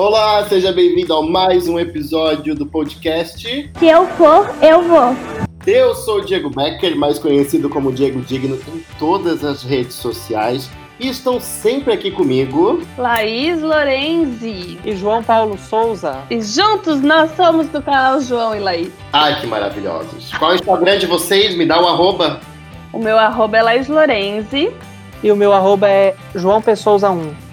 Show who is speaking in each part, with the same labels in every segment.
Speaker 1: Olá, seja bem-vindo a mais um episódio do podcast.
Speaker 2: Se eu for, eu vou.
Speaker 1: Eu sou o Diego Becker, mais conhecido como Diego Digno em todas as redes sociais. E estão sempre aqui comigo.
Speaker 3: Laís Lorenzi.
Speaker 4: E João Paulo Souza.
Speaker 3: E juntos nós somos do canal João e Laís.
Speaker 1: Ai, que maravilhosos. Qual é o Instagram de vocês? Me dá o um arroba.
Speaker 3: O meu arroba é Laís Lorenzi.
Speaker 4: E o meu arroba é João Pessouza 1.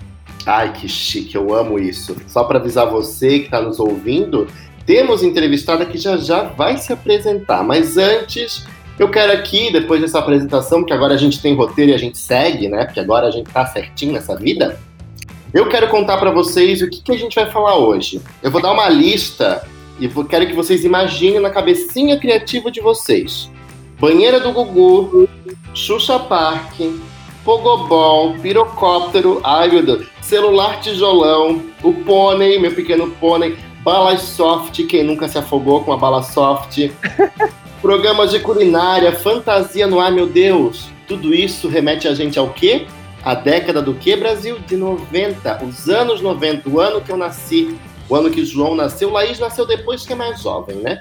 Speaker 1: Ai, que chique, eu amo isso. Só para avisar você que está nos ouvindo, temos entrevistada que já já vai se apresentar. Mas antes, eu quero aqui, depois dessa apresentação, que agora a gente tem roteiro e a gente segue, né? Porque agora a gente tá certinho nessa vida. Eu quero contar para vocês o que, que a gente vai falar hoje. Eu vou dar uma lista e vou, quero que vocês imaginem na cabecinha criativa de vocês. Banheira do Gugu, Xuxa Park, Pogobol, pirocóptero, ai meu Deus, celular tijolão, o pônei, meu pequeno pônei, balas soft, quem nunca se afogou com a bala soft, programas de culinária, fantasia no ar, meu Deus, tudo isso remete a gente ao quê? A década do quê, Brasil? De 90, os anos 90, o ano que eu nasci, o ano que João nasceu, Laís nasceu depois que é mais jovem, né?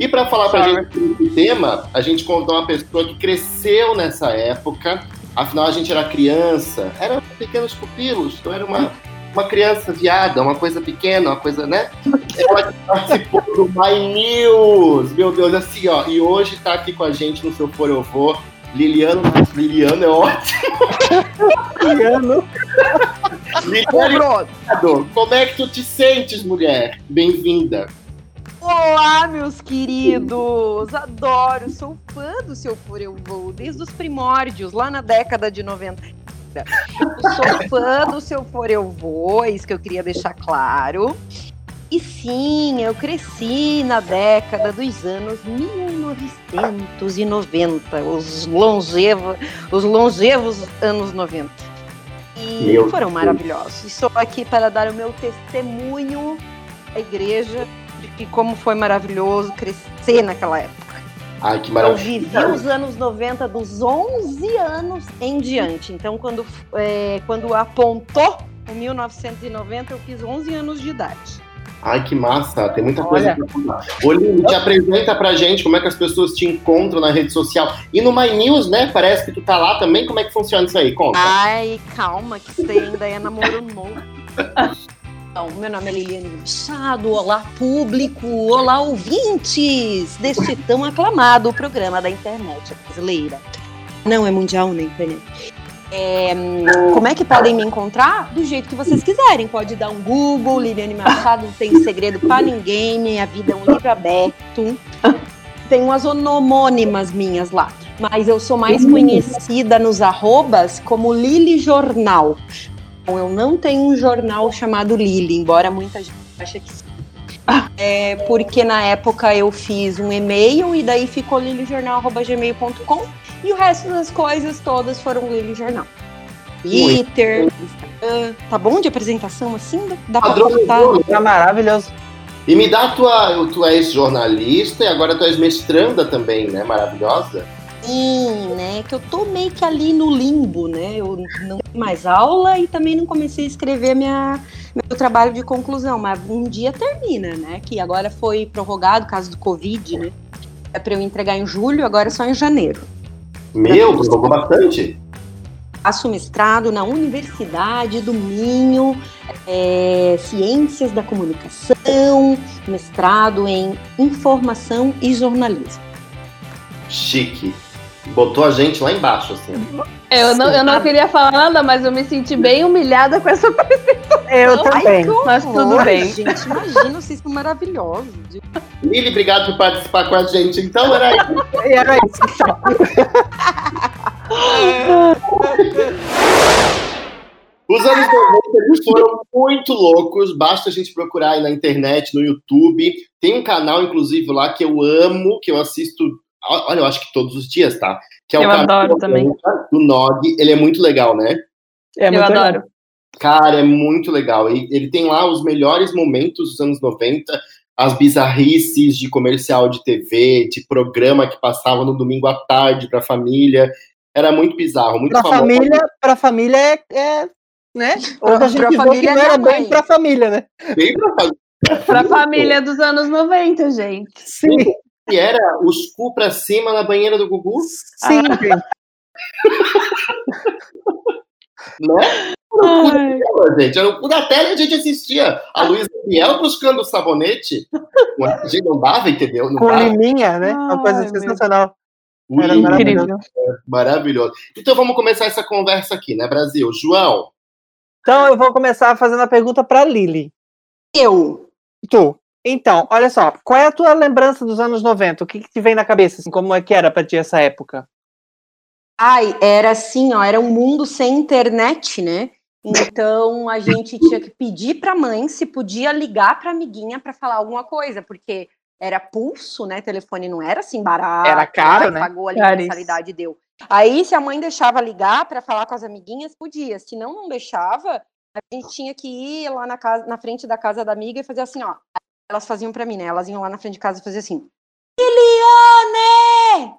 Speaker 1: E para falar para a gente sobre esse tema, a gente contou uma pessoa que cresceu nessa época, Afinal, a gente era criança, eram pequenos pupilos, então era uma, uma criança viada, uma coisa pequena, uma coisa, né? Ela participou do My News, meu Deus, assim, ó. E hoje tá aqui com a gente no seu For Eu Vou, Liliano, Liliano é ótimo.
Speaker 4: Liliano.
Speaker 1: Liliano, como é que tu te sentes, mulher? Bem-vinda.
Speaker 5: Olá, meus queridos! Adoro, sou fã do Seu For Eu Vou, desde os primórdios, lá na década de 90. sou fã do Seu For Eu Vou, é isso que eu queria deixar claro. E sim, eu cresci na década dos anos 1990, os longevos, os longevos anos 90. E meu foram Deus. maravilhosos. Estou aqui para dar o meu testemunho à igreja de como foi maravilhoso crescer naquela época.
Speaker 1: Ai, que maravilha.
Speaker 5: Eu vivi os anos 90 dos 11 anos em diante. Então, quando, é, quando apontou o 1990, eu fiz 11 anos de idade.
Speaker 1: Ai, que massa, tem muita coisa pra falar. Olinho, te apresenta pra gente como é que as pessoas te encontram na rede social. E no My News, né? Parece que tu tá lá também. Como é que funciona isso aí? Conta.
Speaker 5: Ai, calma, que isso ainda é namoro novo. Então, meu nome é Liliane Machado, olá público, olá ouvintes deste tão aclamado programa da internet brasileira. Não é mundial na internet. É, como é que podem me encontrar? Do jeito que vocês quiserem. Pode dar um Google, Liliane Machado, não tem segredo para ninguém, minha vida é um livro aberto. Tem umas onomônimas minhas lá. Mas eu sou mais conhecida nos arrobas como Lili Jornal. Eu não tenho um jornal chamado Lili, embora muita gente ache que sim. É, porque na época eu fiz um e-mail e daí ficou lilijornal.gmail.com e o resto das coisas todas foram lilijornal. Twitter, Instagram. Tá bom de apresentação assim? Dá pra contar?
Speaker 4: Tá maravilhoso.
Speaker 1: E me dá a tua. Tu és jornalista e agora tu és mestranda também, né? Maravilhosa.
Speaker 5: Sim, né? Que eu tô meio que ali no limbo, né? Eu não tenho mais aula e também não comecei a escrever minha, meu trabalho de conclusão, mas um dia termina, né? Que agora foi prorrogado, caso do Covid, né? É para eu entregar em julho, agora é só em janeiro.
Speaker 1: Meu, prorrogou bastante?
Speaker 5: Faço mestrado na Universidade do Minho, é, Ciências da Comunicação, mestrado em Informação e Jornalismo.
Speaker 1: Chique botou a gente lá embaixo, assim.
Speaker 3: Eu não, eu não queria falar nada, mas eu me senti bem humilhada com essa apresentação.
Speaker 4: Eu também.
Speaker 5: Ai, mas tudo bem. Gente, imagina, vocês são maravilhosos.
Speaker 1: Lili, obrigado por participar com a gente. Então, era isso.
Speaker 4: era isso, então.
Speaker 1: Os anos 90 foram muito loucos, basta a gente procurar aí na internet, no YouTube. Tem um canal, inclusive, lá que eu amo, que eu assisto Olha, eu acho que todos os dias, tá? Que
Speaker 3: é eu adoro também.
Speaker 1: Do Nog, ele é muito legal, né?
Speaker 3: É eu adoro. Legal.
Speaker 1: Cara, é muito legal. Ele, ele tem lá os melhores momentos dos anos 90, as bizarrices de comercial de TV, de programa que passava no domingo à tarde pra família. Era muito bizarro, muito
Speaker 4: pra
Speaker 1: famoso.
Speaker 4: Família, pra família é, é né? Gente
Speaker 5: Pra
Speaker 4: viu que
Speaker 5: família
Speaker 4: não era
Speaker 5: minha
Speaker 4: bem
Speaker 5: mãe.
Speaker 4: pra família, né?
Speaker 1: Bem pra fazer.
Speaker 3: Pra família dos anos 90, gente.
Speaker 4: Sim,
Speaker 1: E era os cu pra cima na banheira do Gugu,
Speaker 4: sim, gente.
Speaker 1: né?
Speaker 3: Ai,
Speaker 1: Pô, gente, era o cu da tela e a gente assistia. A Luísa Biel buscando o sabonete. A gente não dava, entendeu? Não
Speaker 4: Com
Speaker 1: dava.
Speaker 4: liminha, né? Uma coisa
Speaker 3: Ai,
Speaker 4: sensacional. Era maravilhoso.
Speaker 3: incrível.
Speaker 1: Maravilhoso. Então vamos começar essa conversa aqui, né, Brasil? João,
Speaker 4: Então eu vou começar fazendo a pergunta pra Lili.
Speaker 5: Eu.
Speaker 4: Tu. Então, olha só, qual é a tua lembrança dos anos 90? O que, que te vem na cabeça? Assim, como é que era pra ti essa época?
Speaker 5: Ai, era assim, ó, era um mundo sem internet, né? Então a gente tinha que pedir pra mãe se podia ligar pra amiguinha pra falar alguma coisa, porque era pulso, né? Telefone não era assim barato.
Speaker 4: Era caro,
Speaker 5: ai,
Speaker 4: né?
Speaker 5: Pagou ali a mensalidade deu. Aí se a mãe deixava ligar pra falar com as amiguinhas, podia. Se não, não deixava, a gente tinha que ir lá na casa, na frente da casa da amiga e fazer assim, ó. Elas faziam pra mim, né? Elas iam lá na frente de casa e faziam assim. Liliane!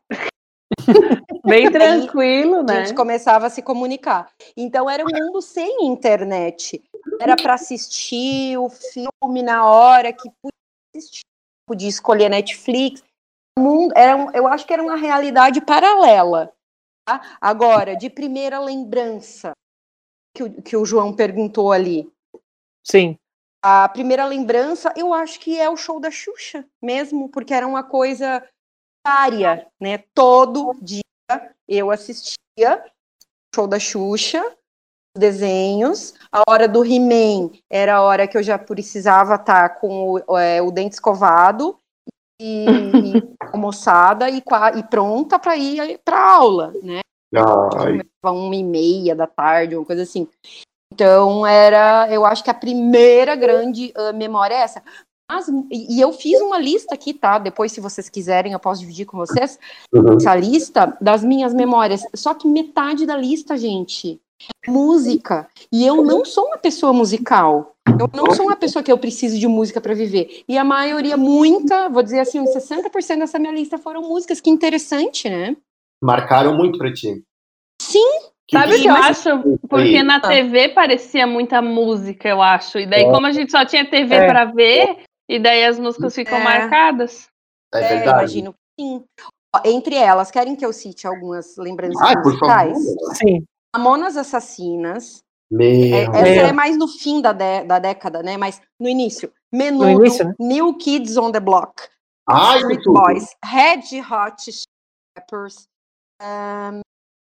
Speaker 3: Bem tranquilo,
Speaker 5: a
Speaker 3: né?
Speaker 5: gente começava a se comunicar. Então era um mundo sem internet. Era para assistir o filme na hora que podia assistir, podia escolher Netflix. Mundo- Era um- eu acho que era uma realidade paralela. tá? Agora, de primeira lembrança que o, que o João perguntou ali.
Speaker 4: Sim.
Speaker 5: A primeira lembrança, eu acho que é o show da Xuxa mesmo, porque era uma coisa diária, né? Todo dia eu assistia o show da Xuxa, os desenhos. A hora do He-Man era a hora que eu já precisava estar com o, é, o dente escovado e, e almoçada e, e pronta para ir para aula, né?
Speaker 1: ai,
Speaker 5: uma e meia da tarde, uma coisa assim. Então era, eu acho que a primeira grande ah, memória é essa. Mas, e eu fiz uma lista aqui, tá? Depois, se vocês quiserem, eu posso dividir com vocês
Speaker 1: uhum.
Speaker 5: essa lista das minhas memórias. Só que metade da lista, gente, é música. E eu não sou uma pessoa musical. Eu não sou uma pessoa que eu preciso de música para viver. E a maioria, muita, vou dizer assim, uns 60% dessa minha lista foram músicas. Que interessante, né?
Speaker 1: marcaram muito pra ti.
Speaker 5: Sim.
Speaker 3: Sabe o que eu acho? Porque na TV parecia muita música, eu acho. E daí,
Speaker 1: É.
Speaker 3: como a gente só tinha TV
Speaker 4: É.
Speaker 3: pra ver, e daí as músicas ficam
Speaker 5: É.
Speaker 3: marcadas.
Speaker 1: É,
Speaker 5: É,
Speaker 1: verdade.
Speaker 5: imagino que sim. Entre elas, querem que eu cite algumas lembranças
Speaker 1: Ai, por
Speaker 5: musicais?
Speaker 1: favor.
Speaker 4: Sim.
Speaker 5: Mamonas Assassinas.
Speaker 1: Meu.
Speaker 5: É, essa
Speaker 4: Meu.
Speaker 5: é mais no fim da, dé- da década, né? Mas no início. Menudo,
Speaker 4: No início, né?
Speaker 5: New Kids on the Block,
Speaker 1: Ai,
Speaker 5: Street. Boys, Red Hot Peppers. ahn,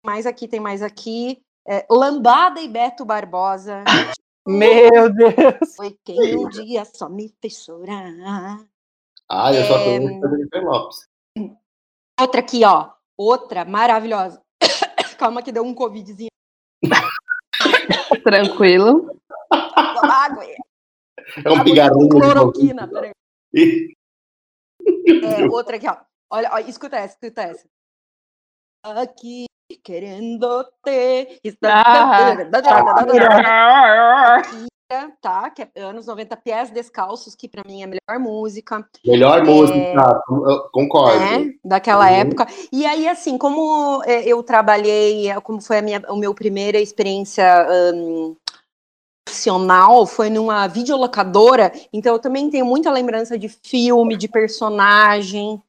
Speaker 5: mais aqui, tem mais aqui. é, Lambada e Beto Barbosa.
Speaker 4: Meu Deus.
Speaker 5: Foi quem um dia só me fez chorar.
Speaker 1: Ai, eu só
Speaker 5: É,
Speaker 1: conheço a Jennifer Lopes.
Speaker 5: Outra aqui, ó. Outra maravilhosa. Calma que deu um covidzinho.
Speaker 3: Tranquilo.
Speaker 5: Toma água.
Speaker 1: É um pigarrinho.
Speaker 5: Cloroquina, peraí. É, outra aqui, ó. Olha, ó, escuta essa, escuta essa. Aqui querendo ter.
Speaker 3: Ah.
Speaker 5: Tá, que é anos 90, Pés Descalços, que pra mim é a melhor música.
Speaker 1: Melhor
Speaker 5: É.
Speaker 1: música, eu concordo.
Speaker 5: né, daquela
Speaker 1: Uhum.
Speaker 5: época. E aí, assim, como é, eu trabalhei, é, como foi a minha, a minha primeira experiência ahn, profissional, foi numa videolocadora, então eu também tenho muita lembrança de filme, de personagem,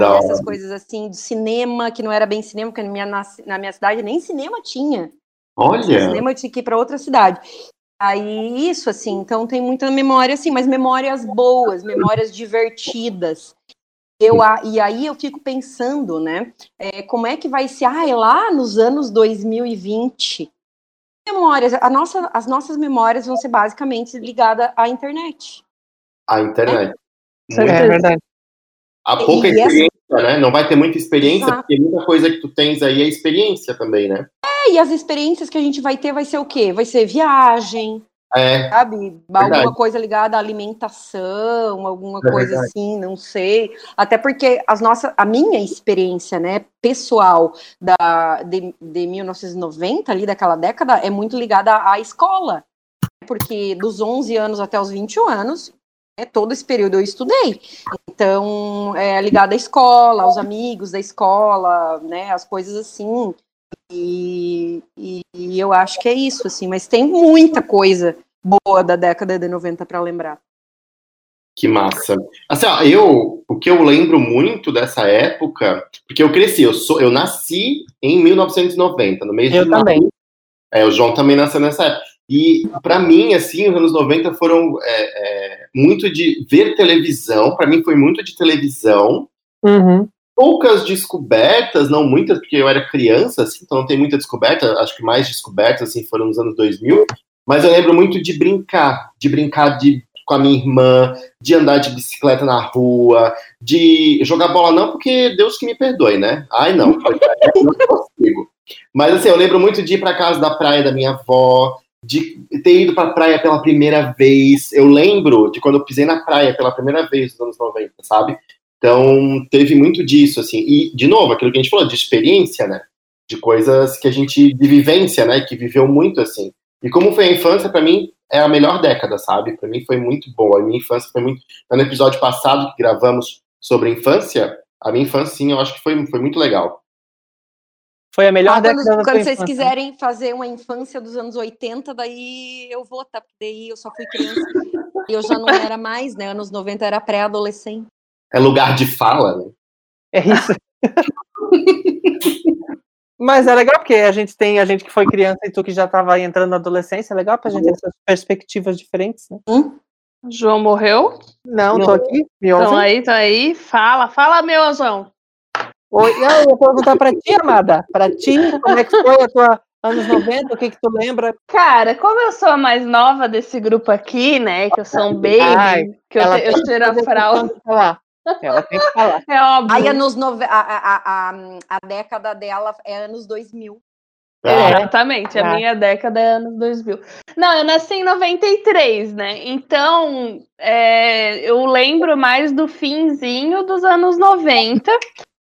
Speaker 5: sabe, dessas coisas assim, de cinema, que não era bem cinema, porque na minha, na, na minha cidade nem cinema tinha.
Speaker 1: Olha,
Speaker 5: Cinema eu tinha que ir para outra cidade. Aí, isso, assim, então tem muita memória, assim, mas memórias boas, memórias divertidas. Eu, a- e aí eu fico pensando, né, é, como é que vai ser, ah, é lá nos anos 2020, memórias, a nossa, as nossas memórias vão ser basicamente ligadas à internet.
Speaker 1: a internet.
Speaker 3: É
Speaker 1: Muito-
Speaker 4: É verdade.
Speaker 1: Há pouca
Speaker 5: E essa-
Speaker 1: experiência, né? Não vai ter muita experiência,
Speaker 5: Exato.
Speaker 1: porque muita coisa que tu tens aí é experiência também, né?
Speaker 5: É, e as experiências que a gente vai ter vai ser o quê? Vai ser viagem,
Speaker 1: É,
Speaker 5: sabe?
Speaker 1: Verdade.
Speaker 5: Alguma coisa ligada à alimentação, alguma
Speaker 1: É
Speaker 5: coisa
Speaker 1: verdade.
Speaker 5: assim, não sei. Até porque as nossas, a minha experiência, né, pessoal da de, de 1990 ali daquela década é muito ligada à escola, porque dos 11 anos até os 21 anos, né, todo esse período eu estudei. Então, é ligada à escola, aos amigos da escola, né, as coisas assim. E, e, e eu acho que é isso, assim, mas tem muita coisa boa da década de 90 para lembrar.
Speaker 1: Que massa. Assim, ó, eu, o que eu lembro muito dessa época, porque eu cresci, eu, sou, eu nasci em 1990, no mês
Speaker 4: Eu
Speaker 1: de
Speaker 4: também.
Speaker 1: É, o João também nasceu nessa época. E para mim, assim, os anos 90 foram é, é, muito de ver televisão, para mim foi muito de televisão,
Speaker 4: Uhum.
Speaker 1: poucas descobertas, não muitas, porque eu era criança, assim, então não tem muita descoberta, acho que mais descobertas, assim, foram nos anos 2000, mas eu lembro muito de brincar, de brincar de, com a minha irmã, de andar de bicicleta na rua, de jogar bola não, porque Deus que me perdoe, né? Ai, não, não consigo. Mas assim, eu lembro muito de ir para casa da praia da minha avó, de ter ido para a praia pela primeira vez. Eu lembro de quando eu pisei na praia pela primeira vez nos anos 90, sabe? Então, teve muito disso, assim. E, de novo, aquilo que a gente falou, de experiência, né? De coisas que a gente, de vivência, né? Que viveu muito, assim. E como foi a infância, para mim, é a melhor década, sabe? Para mim foi muito boa. A minha infância foi muito. No episódio passado que gravamos sobre infância, a minha infância, sim, eu acho que foi, foi muito legal.
Speaker 4: Foi a melhor
Speaker 5: Ah,
Speaker 4: década
Speaker 5: quando
Speaker 4: da
Speaker 5: quando vocês
Speaker 4: infância.
Speaker 5: quiserem fazer uma infância dos anos 80, daí eu vou, tá? Porque daí eu só fui criança. E eu já não era mais, né? Anos 90 era pré-adolescente.
Speaker 1: É lugar de fala, né?
Speaker 4: É isso. Mas é legal porque a gente tem a gente que foi criança e tu que já estava entrando na adolescência, é legal pra gente ter essas perspectivas diferentes, né?
Speaker 3: João morreu?
Speaker 4: Não, tô aqui, me
Speaker 3: Então aí, então aí, fala, fala, meu João.
Speaker 4: Oi, eu ia perguntar pra ti, Amada. Pra ti, como é que foi a tua anos 90? O que que tu lembra?
Speaker 3: Cara, como eu sou a mais nova desse grupo aqui, né? Que eu sou um baby,
Speaker 4: Ai,
Speaker 3: que eu, eu tiro a fralda.
Speaker 4: Ela tem que falar.
Speaker 3: É óbvio.
Speaker 5: Aí anos nove... a, a, a, a década dela é anos 2000.
Speaker 1: Ah,
Speaker 3: Exatamente, a
Speaker 4: Ah.
Speaker 3: minha década é anos 2000. Não, eu nasci em 93, né? Então, é, eu lembro mais do finzinho dos anos 90.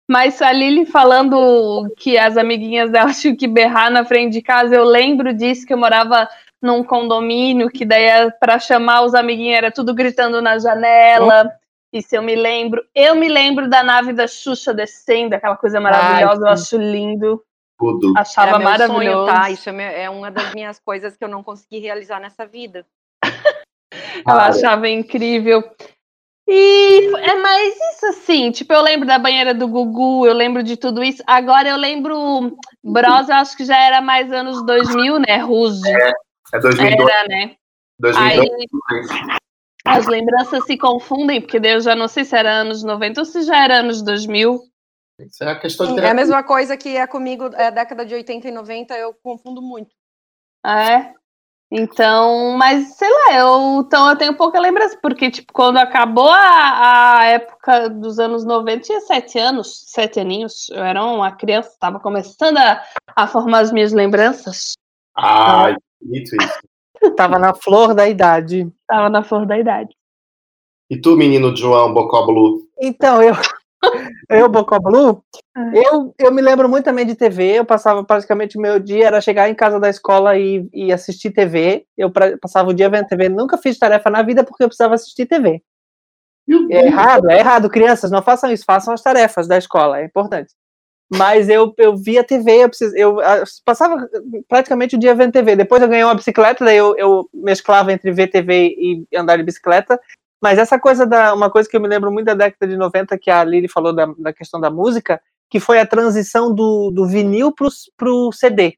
Speaker 3: Mas a Lili falando que as amiguinhas dela tinham que berrar na frente de casa, eu lembro disso, que eu morava num condomínio, que daí é para chamar os amiguinhos era tudo gritando na janela. Isso eu me lembro. Eu me lembro da nave da Xuxa descendo, aquela coisa maravilhosa, eu
Speaker 4: sim.
Speaker 3: acho lindo.
Speaker 1: tudo.
Speaker 3: Achava
Speaker 5: Era meu
Speaker 3: maravilhoso.
Speaker 5: sonho, tá? Isso é, meu- é uma das minhas coisas que eu não consegui realizar nessa vida.
Speaker 3: Eu achava incrível. E é mais isso assim, tipo, eu lembro da banheira do Gugu, eu lembro de tudo isso. Agora eu lembro Bros, eu acho que já era mais anos 2000, né? Ruge.
Speaker 1: É 2002,
Speaker 3: Era, né?
Speaker 1: 2002.
Speaker 3: Aí as lembranças se confundem, porque daí eu já não sei se era anos 90 ou se já era anos 2000.
Speaker 1: Isso é a questão de
Speaker 5: É a mesma coisa que é comigo, é década de 80 e 90, eu confundo muito.
Speaker 3: É. Então, mas sei lá, eu, então eu tenho pouca lembrança, porque, tipo, quando acabou a, a época dos anos 90, eu tinha sete anos, sete aninhos, eu era uma criança, estava começando a, a formar as minhas lembranças,
Speaker 1: Ai, que bonito isso.
Speaker 4: Tava na flor da idade.
Speaker 3: estava na flor da idade.
Speaker 1: E tu, menino João Bocó Blue?
Speaker 4: Então, eu, eu Bocó Blue,
Speaker 3: Ah.
Speaker 4: eu, eu me lembro muito também de TV. Eu passava praticamente o meu dia, era chegar em casa da escola e, e assistir TV. Eu pra- passava o dia vendo TV. Nunca fiz tarefa na vida porque eu precisava assistir TV. É errado, é errado, crianças, não façam isso, façam as tarefas da escola, é importante. Mas eu, eu via TV, eu, precis, eu, ah, passava praticamente o dia vendo TV. Depois eu ganhei uma bicicleta, daí eu, eu mesclava entre ver TV e andar de bicicleta. Mas essa coisa da. Uma coisa que eu me lembro muito da década de 90, que a Lili falou da, da questão da música, que foi a transição do, do vinil pro, pro CD.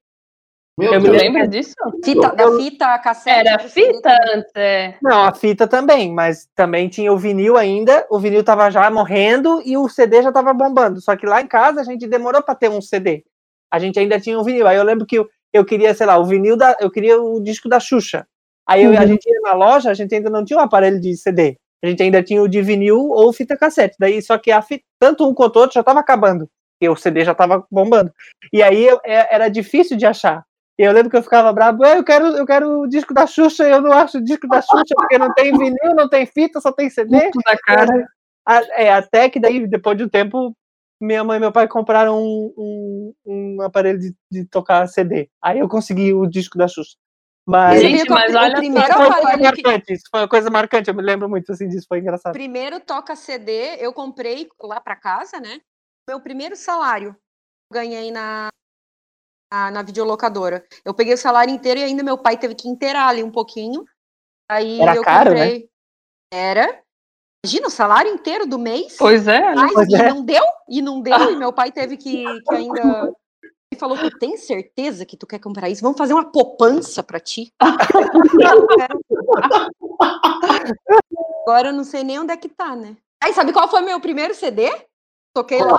Speaker 1: Meu
Speaker 4: Eu me
Speaker 1: Deus.
Speaker 3: lembra disso?
Speaker 5: Fita, da fita, cassete.
Speaker 3: Era fita antes, é.
Speaker 4: Não, a fita também, mas também tinha o vinil ainda. O vinil tava já morrendo e o CD já tava bombando. Só que lá em casa a gente demorou para ter um CD. A gente ainda tinha um vinil. Aí eu lembro que eu, eu queria, sei lá, o vinil da. Eu queria o disco da Xuxa. Aí eu- a
Speaker 3: Uhum.
Speaker 4: gente ia na loja, a gente ainda não tinha um aparelho de CD. A gente ainda tinha o de vinil ou fita cassete. Daí, só que a fita, tanto um quanto o outro já tava acabando. E o CD já tava bombando. E aí eu- é- era difícil de achar. E eu lembro que eu ficava bravo, "Ah, eu quero, eu quero o disco da Xuxa, eu não acho o disco da Xuxa, porque não tem vinil, não tem fita, só tem CD.
Speaker 3: Da cara.
Speaker 4: É, até que daí, depois de um tempo, minha mãe e meu pai compraram um, um, um aparelho de, de tocar CD. Aí eu consegui o disco da Xuxa. Mas
Speaker 3: Gente, mas olha só,
Speaker 5: primeiro
Speaker 4: foi uma coisa
Speaker 5: aparelho que-
Speaker 4: marcante, isso foi uma coisa marcante, eu me lembro muito assim disso, foi engraçado.
Speaker 5: Primeiro toca CD, eu comprei lá pra casa, né? Meu primeiro salário. Ganhei na na, na videolocadora. Eu peguei o salário inteiro e ainda meu pai teve que inteirar ali um pouquinho. Aí
Speaker 4: Era
Speaker 5: eu
Speaker 4: caro, né?
Speaker 5: comprei. Era. Imagina o salário inteiro do mês.
Speaker 3: Pois é, né?
Speaker 5: Mas
Speaker 4: Pois
Speaker 5: e
Speaker 4: é.
Speaker 5: não deu, e não deu, e meu pai teve que, que ainda. Falou: Tu tem certeza que tu quer comprar isso? Vamos fazer uma poupança pra ti. Agora eu não sei nem onde é que tá, né? Aí sabe qual foi meu primeiro CD? Toquei lá.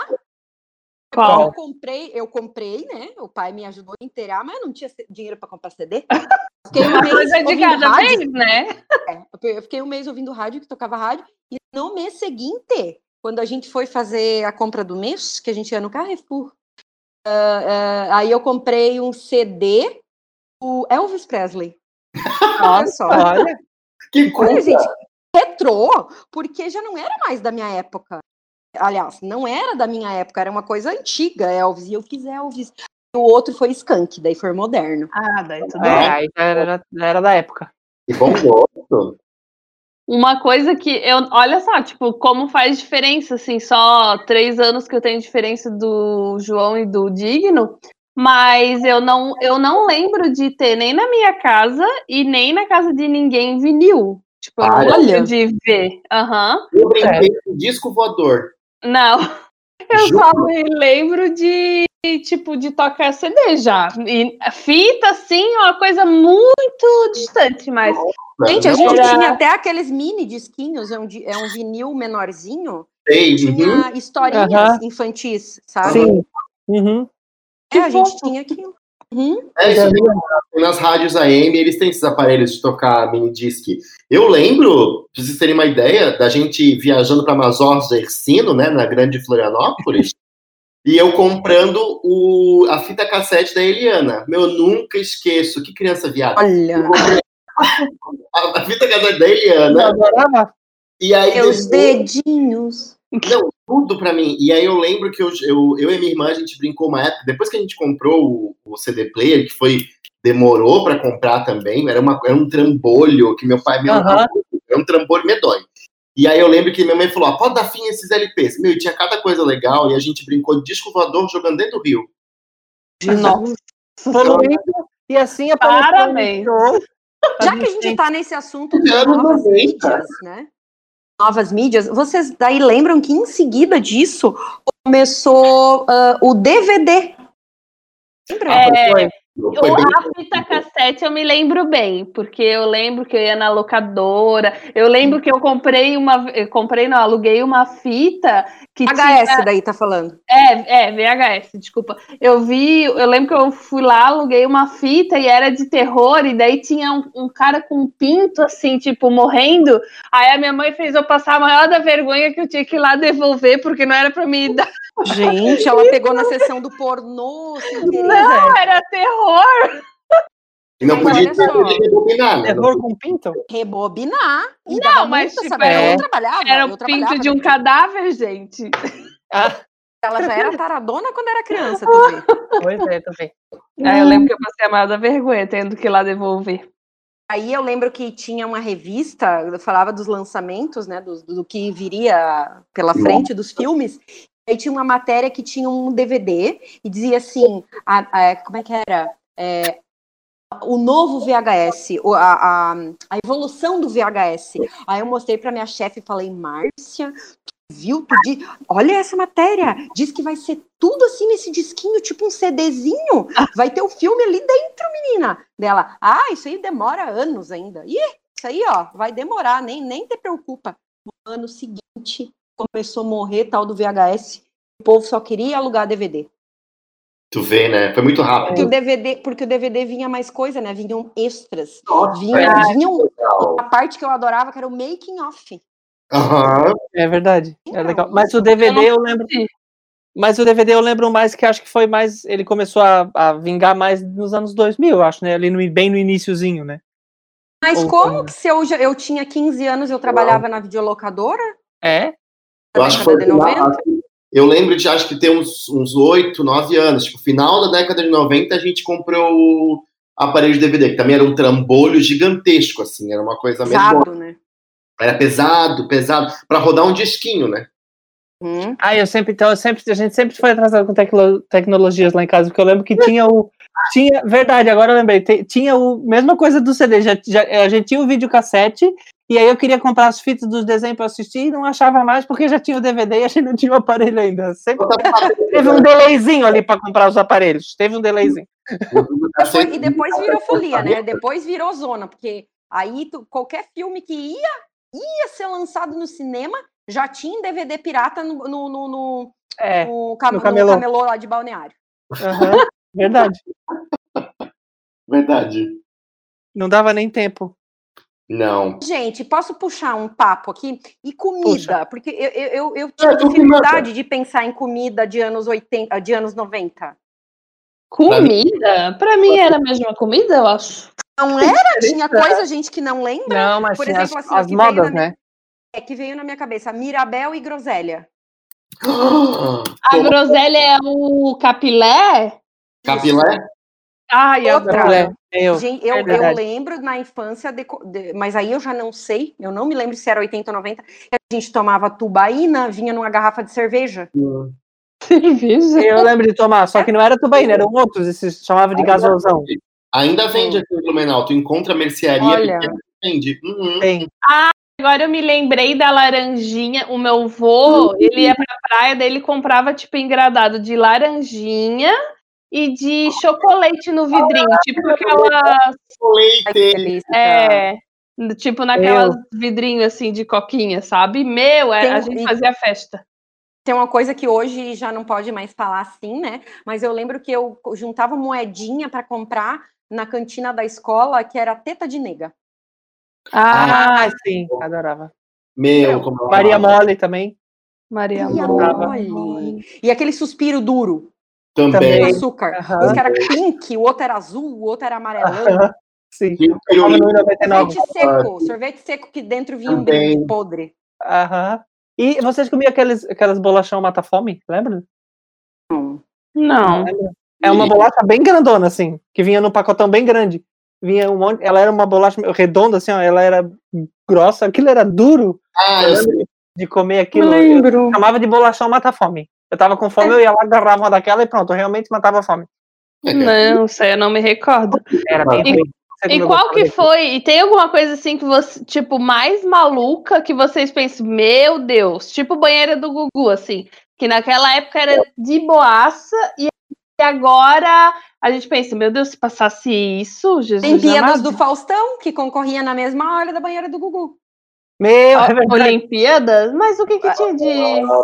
Speaker 3: Qual?
Speaker 5: Eu comprei, eu comprei, né? O pai me ajudou a inteirar, mas eu não tinha dinheiro pra comprar CD. Fiquei um mês ouvindo rádio.
Speaker 3: vez, né?
Speaker 5: Eu fiquei um mês ouvindo rádio, que tocava rádio, e no mês seguinte, quando a gente foi fazer a compra do mês, que a gente ia no Carrefour, ah, ah, aí eu comprei um CD do Elvis Presley. Olha só.
Speaker 4: Olha,
Speaker 1: Que coisa!
Speaker 5: Olha, gente, retrô, porque já não era mais da minha época. Aliás, não era da minha época, era uma coisa antiga, Elvis, e eu fiz Elvis. O outro foi Skunk, daí foi moderno.
Speaker 3: Ah, daí tudo
Speaker 4: é,
Speaker 3: bem.
Speaker 4: aí já era, já era da época.
Speaker 1: Que bom gosto.
Speaker 3: Uma coisa que eu. Olha só, tipo, como faz diferença, assim, só três anos que eu tenho diferença do João e do Digno, mas eu não, eu não lembro de ter nem na minha casa e nem na casa de ninguém vinil. Tipo, eu não
Speaker 1: Olha.
Speaker 3: lembro de ver. Aham.
Speaker 1: Eu brinquei com disco voador.
Speaker 3: Não. Eu
Speaker 1: Juro.
Speaker 3: só me lembro de, tipo, de tocar CD já. E fita, sim, é uma coisa muito distante, mas.
Speaker 5: Gente, a gente
Speaker 3: Era-
Speaker 5: tinha até aqueles mini disquinhos, é um, é um vinil menorzinho,
Speaker 1: sei. uhum.
Speaker 5: tinha historinhas
Speaker 4: Aham.
Speaker 5: infantis, sabe?
Speaker 4: Sim. Uhum.
Speaker 5: É, a gente tinha aquilo. Uhum.
Speaker 1: É, isso é nas rádios AM, eles têm esses aparelhos de tocar mini disc. Eu lembro, pra vocês terem uma ideia, da gente viajando para Mazorros da Ercino, né, na grande Florianópolis, e eu comprando o, a fita cassete da Eliana. Meu, eu nunca esqueço. Que criança viada.
Speaker 5: Olha,
Speaker 1: a fita cassete da
Speaker 4: Eu
Speaker 1: Eliana.
Speaker 4: adorava.
Speaker 1: E aí
Speaker 5: meus
Speaker 1: depois-
Speaker 5: dedinhos.
Speaker 1: Não, tudo pra mim. E aí eu lembro que eu, eu, eu e minha irmã, a gente brincou uma época, depois que a gente comprou o, o CD player, que foi, demorou pra comprar também, era, uma, era um trambolho que meu pai, meu,
Speaker 4: Aham.
Speaker 1: era um trambolho medonho. E aí eu lembro que minha mãe falou, ó, pode dar fim a esses LPs. Meu, tinha cada coisa legal, e a gente brincou de disco voador jogando dentro do rio.
Speaker 3: Nossa.
Speaker 4: Poluindo, e assim a poluição
Speaker 3: Parabéns.
Speaker 5: Já que a gente tá nesse assunto de novas
Speaker 1: 90.
Speaker 5: mídias, né? Novas mídias, vocês daí lembram que em seguida disso começou ah, o DVD. Lembra?
Speaker 3: É,
Speaker 4: Foi.
Speaker 1: Foi
Speaker 3: Eu- a fita cassete eu me lembro bem, porque eu lembro que eu ia na locadora, eu lembro que eu comprei uma, eu comprei não, aluguei uma fita que
Speaker 5: HS
Speaker 3: tinha,
Speaker 5: daí tá falando.
Speaker 3: é, é, VHS, desculpa. Eu vi, eu lembro que eu fui lá, aluguei uma fita e era de terror, e daí tinha um, um cara com um pinto assim, tipo, morrendo. Aí a minha mãe fez eu passar a maior da vergonha que eu tinha que ir lá devolver, porque não era pra me dar.
Speaker 5: Gente, ela pegou na sessão do pornô.
Speaker 3: Não, era terror.
Speaker 1: E não
Speaker 5: Mas
Speaker 1: podia ter rebobinar, né?
Speaker 4: Terror com pinto?
Speaker 5: Rebobinar. E
Speaker 3: Não, mas, tipo,
Speaker 4: é.
Speaker 5: Eu trabalhava.
Speaker 3: Era o pinto de um cadáver, gente.
Speaker 4: Ah,
Speaker 5: Ela já era taradona quando era criança, tu vê.
Speaker 4: pois é, também.
Speaker 3: Aí eu lembro que eu passei a maior da vergonha, tendo que ir lá devolver.
Speaker 5: Aí eu lembro que tinha uma revista, falava dos lançamentos, né, do, do que viria pela frente dos filmes. Aí tinha uma matéria que tinha um DVD e dizia assim, a- a- como é que era? É, o novo VHS, a, a, a evolução do VHS. Aí eu mostrei para minha chefe e falei, Márcia, viu? Tu di- Olha essa matéria, diz que vai ser tudo assim nesse disquinho, tipo um CDzinho. Vai ter o filme ali dentro, menina. Dela, ah, isso aí demora anos ainda. Ih, isso aí, ó, vai demorar, nem, nem te preocupa. No ano seguinte, começou a morrer tal do VHS. O povo só queria alugar DVD.
Speaker 1: Tu vê, né? Foi muito
Speaker 5: Porque o
Speaker 1: rápido.
Speaker 5: DVD, porque o DVD vinha mais coisa, né? Vinham extras.
Speaker 1: Nossa,
Speaker 5: Vinha,
Speaker 1: é
Speaker 5: vinham
Speaker 1: legal.
Speaker 5: a parte que eu adorava, que era o making off.
Speaker 1: Aham.
Speaker 4: É verdade. É legal. Mas o DVD eu lembro. Mas o DVD eu lembro mais que acho que foi mais. Ele começou a, a vingar mais nos anos 2000, eu acho, né? Ali no, bem no iniciozinho, né?
Speaker 5: Mas
Speaker 4: Ou-
Speaker 5: como que se eu, já- eu tinha 15 anos eu trabalhava na videolocadora?
Speaker 4: É?
Speaker 1: Eu acho que foi
Speaker 5: de 90?
Speaker 1: final- Eu lembro de acho que ter uns, uns 8, 9 anos. Tipo, final da década de 90 a gente comprou o aparelho de DVD, que também era um trambolho gigantesco, assim, era uma coisa mesmo.
Speaker 5: Pesado, né?
Speaker 1: Era pesado, pesado, pra rodar um disquinho, né?
Speaker 5: Hum.
Speaker 4: Ah, eu sempre, então, eu sempre, a gente sempre foi atrasado com tecno- tecnologias lá em casa, porque eu lembro que tinha o. Tinha, verdade, agora eu lembrei, te- tinha o. Mesma coisa do CD, já, já, a gente tinha o videocassete, e aí eu queria comprar as fitas dos desenhos pra assistir e não achava mais porque já tinha o DVD e a gente não tinha o aparelho ainda. Sempre teve um delayzinho ali pra comprar os aparelhos. Teve um delayzinho.
Speaker 5: E depois virou folia, né? Depois virou zona, porque aí tu- qualquer filme que ia, ia ser lançado no cinema já tinha DVD pirata no, no, no, no,
Speaker 4: É,
Speaker 5: no cam-
Speaker 4: no
Speaker 5: no
Speaker 4: camelô.
Speaker 5: camelô lá de balneário.
Speaker 4: aham, verdade.
Speaker 1: Verdade.
Speaker 4: Não dava nem tempo.
Speaker 1: Não.
Speaker 5: Gente, posso puxar um papo aqui? E comida,
Speaker 4: Puxa.
Speaker 5: porque eu, eu, eu, eu tive
Speaker 1: É,
Speaker 5: dificuldade de pensar em comida de anos 80, de anos 90.
Speaker 3: Comida? Pra mim era a mesma comida, eu acho.
Speaker 5: Não era? Tinha coisa, gente, que não lembra?
Speaker 4: Não, mas
Speaker 5: Por exemplo,
Speaker 4: as,
Speaker 5: assim, o
Speaker 4: as
Speaker 5: que veio
Speaker 4: modas,
Speaker 5: na
Speaker 4: né?
Speaker 5: É que veio na minha cabeça, Mirabel e Groselha.
Speaker 3: A groselha é o capilé?
Speaker 1: Capilé?
Speaker 3: Ai,
Speaker 5: Outra.
Speaker 4: Eu.
Speaker 5: Gente, eu, eu
Speaker 4: verdade.
Speaker 5: lembro na infância, de- de- mas aí eu já não sei, eu não me lembro se era 80 ou 90, que a gente tomava tubaína, vinha numa garrafa de cerveja.
Speaker 3: cerveja.
Speaker 4: Eu lembro de tomar, só que não era tubaína, eram outros, esses chamavam de gasolzão.
Speaker 1: Ainda vende aqui em Blumenau. Tu encontra mercearia
Speaker 5: Olha.
Speaker 1: pequena que vende. Uhum.
Speaker 4: Tem.
Speaker 3: Agora eu me lembrei da laranjinha. O meu vô, ele ia pra praia, daí ele comprava, tipo, engradado de laranjinha e de chocolate no vidrinho. Tipo aquelas.
Speaker 5: Delícia.
Speaker 3: É. Tipo naquelas vidrinhos assim de coquinha, sabe? Meu, é, a gente fazia festa.
Speaker 5: Tem uma coisa que hoje já não pode mais falar assim, né? Mas eu lembro que eu juntava moedinha para comprar na cantina da escola, que era teta de nega.
Speaker 3: Ah,
Speaker 4: Ah, sim, adorava.
Speaker 1: Meu, como
Speaker 4: Maria
Speaker 1: amava.
Speaker 4: Mole também.
Speaker 3: Maria
Speaker 5: Maria
Speaker 3: Mole.
Speaker 5: Mole. E aquele suspiro duro,
Speaker 1: Também.
Speaker 4: Também.
Speaker 5: açúcar. Um que era pink, o outro era azul, o outro era amarelão.
Speaker 4: Sim.
Speaker 1: E
Speaker 4: 99.
Speaker 5: Sorvete seco, sorvete seco que dentro vinha um
Speaker 1: Também.
Speaker 5: brinde podre.
Speaker 4: Aham. E vocês comiam aqueles, aquelas bolachão mata-fome, lembra?
Speaker 3: Não.
Speaker 4: É uma bolacha bem grandona, assim, que vinha num pacotão bem grande. Vinha um monte, ela era uma bolacha redonda, assim, ó, ela era grossa, aquilo era duro
Speaker 1: Ah, eu sei.
Speaker 4: de comer
Speaker 3: Não
Speaker 4: aquilo. Eu
Speaker 3: lembro.
Speaker 4: chamava de bolachão mata-fome. Eu tava com fome, eu ia lá, agarrava uma daquela e pronto, eu realmente matava a fome.
Speaker 3: Não sei, eu não me recordo.
Speaker 4: Era bem
Speaker 3: E-
Speaker 4: ruim.
Speaker 3: E qual que foi? E tem alguma coisa assim que você, tipo, mais maluca que vocês pensam, meu Deus, tipo banheira do Gugu, assim, que naquela época era de boaça e agora a gente pensa, meu Deus, se passasse isso, Jesus
Speaker 5: Olimpíadas
Speaker 3: amado.
Speaker 5: do Faustão, que concorria na mesma hora da banheira do Gugu.
Speaker 4: Meu, é verdade.
Speaker 3: Olimpíadas? Mas o que que tinha de...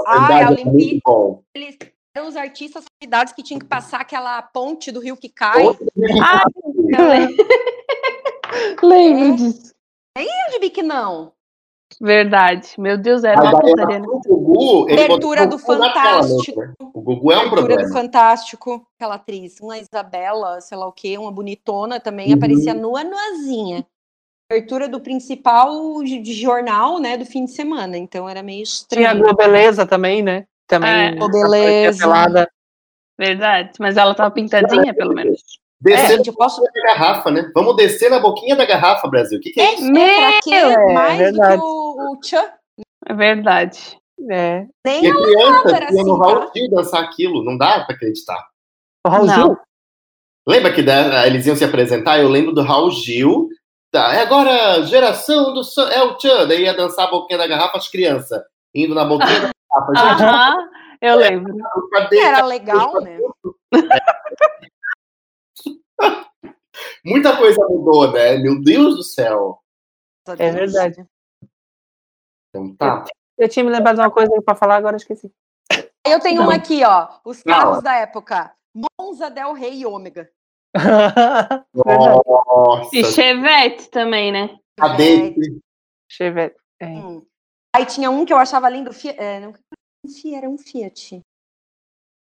Speaker 5: Ah,
Speaker 1: Verdade,
Speaker 5: a
Speaker 1: é muito
Speaker 5: Olimpí-
Speaker 1: bom.
Speaker 5: Eles eram os artistas convidados que tinham que passar aquela ponte do rio que cai.
Speaker 3: Ah, eu lembro. lembro disso.
Speaker 5: de bique não.
Speaker 3: Verdade. Meu Deus, era uma né?
Speaker 1: o Gugu,
Speaker 5: Abertura do
Speaker 1: o tela
Speaker 5: Fantástico.
Speaker 1: né? O Gugu é um
Speaker 5: Abertura do
Speaker 1: problema.
Speaker 5: Fantástico, aquela atriz, uma Isabela, sei lá o quê, uma bonitona também,
Speaker 1: Uhum.
Speaker 5: aparecia nua, nuazinha. Abertura do principal de, jornal, né, do fim de semana, então era meio
Speaker 4: Tinha a
Speaker 5: estranho.
Speaker 4: Globeleza também, né? Também.
Speaker 3: É.
Speaker 5: Globeleza.
Speaker 3: Verdade. Mas ela tava pintadinha, pelo menos.
Speaker 5: É,
Speaker 1: Descer
Speaker 5: gente, eu posso...
Speaker 1: na garrafa, né? Vamos descer na boquinha da garrafa, Brasil. O que, que é isso?
Speaker 5: É, pra quê?
Speaker 4: é
Speaker 5: Mais do
Speaker 4: verdade.
Speaker 5: que o, o Tchan?
Speaker 3: É verdade.
Speaker 4: É.
Speaker 5: Nem
Speaker 1: E a
Speaker 5: a
Speaker 1: criança
Speaker 5: era
Speaker 1: tinha no
Speaker 5: assim,
Speaker 1: Raul
Speaker 5: tá?
Speaker 1: Gil dançar aquilo. Não dá pra acreditar.
Speaker 4: O Raul
Speaker 3: Não.
Speaker 4: Gil?
Speaker 1: Lembra que da- eles iam se apresentar? Eu lembro do Raul Gil. Tá, é agora geração do é o Tchan. Daí ia dançar a boquinha da garrafa as crianças. Indo na boquinha da garrafa.
Speaker 3: Aham, eu lembro.
Speaker 1: cadê?
Speaker 5: Era legal, né?
Speaker 1: Muita coisa mudou, né? Meu Deus do céu.
Speaker 4: É verdade.
Speaker 1: Então tá.
Speaker 4: Eu tinha me lembrado de uma coisa pra falar, agora eu esqueci.
Speaker 5: Eu tenho
Speaker 1: Não.
Speaker 5: uma aqui, ó. Os
Speaker 1: Não.
Speaker 5: carros da época. Monza, Del Rey e Ômega.
Speaker 1: Nossa.
Speaker 3: E Chevette também, né?
Speaker 1: Cadete.
Speaker 4: Chevette. É.
Speaker 5: Hum. Aí tinha um que eu achava lindo. Fiat, é, não, Fiat, era um Fiat.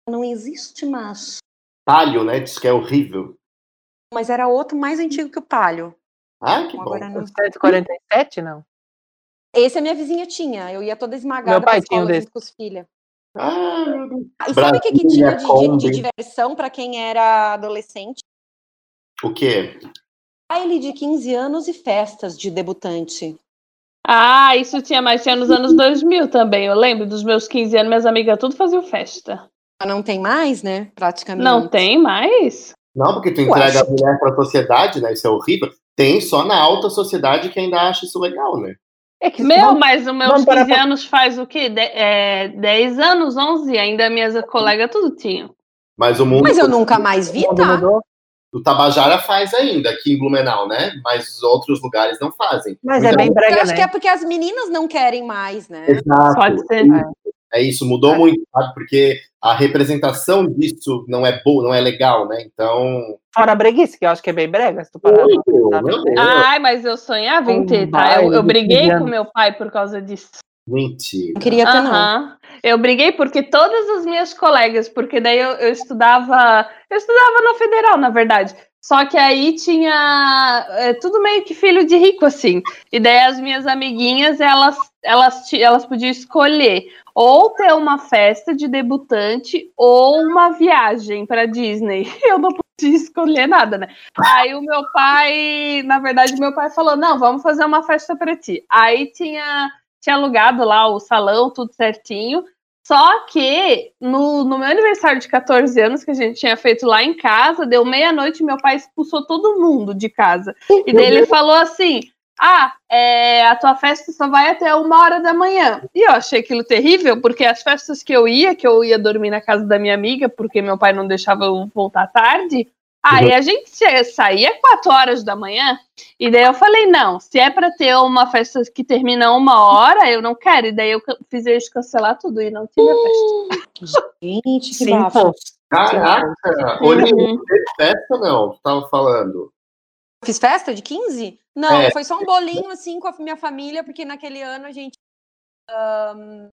Speaker 5: Não existe mais.
Speaker 1: Palio, né? Diz que é horrível.
Speaker 5: Mas era outro mais antigo que o Palio.
Speaker 1: Ah, que bom.
Speaker 5: Agora não.
Speaker 4: 147, não?
Speaker 5: Esse a minha vizinha tinha. Eu ia toda esmagada
Speaker 4: Meu pai
Speaker 5: pra
Speaker 4: tinha um
Speaker 5: escola
Speaker 4: desse.
Speaker 5: com os filhos.
Speaker 1: Ah.
Speaker 5: E sabe o que, que tinha de, de- de diversão pra quem era adolescente?
Speaker 1: O quê?
Speaker 5: Baile de 15 anos e festas de debutante.
Speaker 3: Ah, isso tinha mais, tinha nos anos 2000 também. Eu lembro dos meus 15 anos, minhas amigas tudo faziam festa.
Speaker 5: Mas Não tem mais, né? Praticamente.
Speaker 3: Não tem mais?
Speaker 1: Não, porque tu entrega a mulher pra sociedade, né? Isso é horrível. Tem só na alta sociedade que ainda acha isso legal, né?
Speaker 4: É que
Speaker 3: Meu,
Speaker 4: vamos-
Speaker 3: mas os meus
Speaker 4: vamos parar
Speaker 3: 15
Speaker 4: pra-
Speaker 3: anos faz o quê? De, é, 10 anos, 11, ainda minhas colegas tudo tinham.
Speaker 1: Mas o mundo.
Speaker 5: Mas eu nunca mais vi, tá?
Speaker 4: mudou.
Speaker 1: O Tabajara faz ainda aqui em Blumenau, né? Mas os outros lugares não fazem.
Speaker 4: Mas é
Speaker 1: Então,
Speaker 4: bem
Speaker 5: Eu
Speaker 4: brega,
Speaker 5: acho
Speaker 4: né?
Speaker 5: que é porque as meninas não querem mais, né?
Speaker 1: Exato.
Speaker 3: Pode ser.
Speaker 1: É isso, mudou muito, sabe? Porque a representação disso não é boa, não é legal, né? Então.
Speaker 4: Fora a breguice, que eu acho que é bem brega, se tu parar.
Speaker 3: Ai, mas eu sonhava em ter, tá? Eu, eu briguei
Speaker 4: 15
Speaker 3: com meu pai por causa disso.
Speaker 1: Mentira.
Speaker 5: Não queria ter, não.
Speaker 3: Eu briguei porque todas as minhas colegas, porque daí eu, eu estudava. Eu estudava na federal, na verdade. Só que aí tinha é, tudo meio que filho de rico, assim. E daí as minhas amiguinhas, elas, elas, elas podiam escolher ou ter uma festa de debutante ou uma viagem para Disney. Eu não podia escolher nada, né? Aí o meu pai, na verdade, meu pai falou: não, vamos fazer uma festa para ti. Aí tinha tinha alugado lá o salão, tudo certinho. Só que no, no meu aniversário de 14 anos, que a gente tinha feito lá em casa, deu meia-noite, meu pai expulsou todo mundo de casa. E daí ele falou assim: Ah, é, a tua festa só vai até uma hora da manhã. E eu achei aquilo terrível, porque as festas que eu ia, que eu ia dormir na casa da minha amiga, porque meu pai não deixava eu voltar tarde. Aí a gente sa- saía 4 horas da manhã, e daí eu falei, não, se é pra ter uma festa que termina uma hora, eu não quero. E daí eu fiz eles cancelar tudo e não tive a festa.
Speaker 5: Gente, que
Speaker 4: Sim,
Speaker 5: bafo.
Speaker 1: Caraca! Olha,
Speaker 3: Uhum.
Speaker 1: festa não? Tu tava falando.
Speaker 5: Fiz festa de 15? Não,
Speaker 1: É.
Speaker 5: foi só um bolinho assim com a minha família, porque naquele ano a gente. ahn,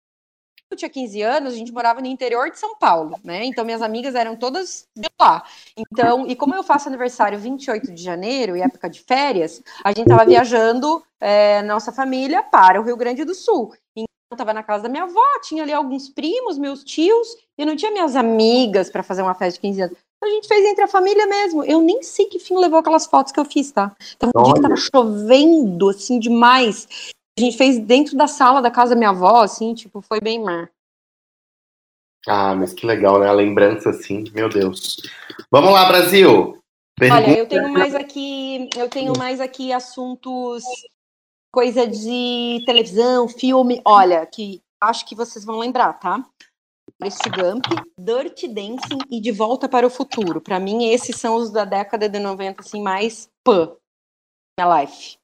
Speaker 5: eu tinha 15 anos, a gente morava no interior de São Paulo, né? Então minhas amigas eram todas de lá. Então, e como eu faço aniversário 28 de janeiro, e época de férias, a gente tava viajando, é, nossa família, para o Rio Grande do Sul. Então, eu tava na casa da minha avó, tinha ali alguns primos, meus tios, e não tinha minhas amigas para fazer uma festa de 15 anos. A gente fez entre a família mesmo. Eu nem sei que fim levou aquelas fotos que eu fiz, tá? Então, um dia que tava chovendo, assim, demais. A gente fez dentro da sala da casa da minha avó, assim, tipo, foi bem mar.
Speaker 1: Ah, mas que legal, né? A lembrança, assim, meu Deus. Vamos lá, Brasil! Pergunta-
Speaker 5: Olha, eu tenho mais aqui, eu tenho mais aqui assuntos, coisa de televisão, filme. Olha, que acho que vocês vão lembrar, tá? Forrest Gump, Dirty Dancing e De Volta para o Futuro. Pra mim, esses são os da década de 90, assim, mais pã. Minha life.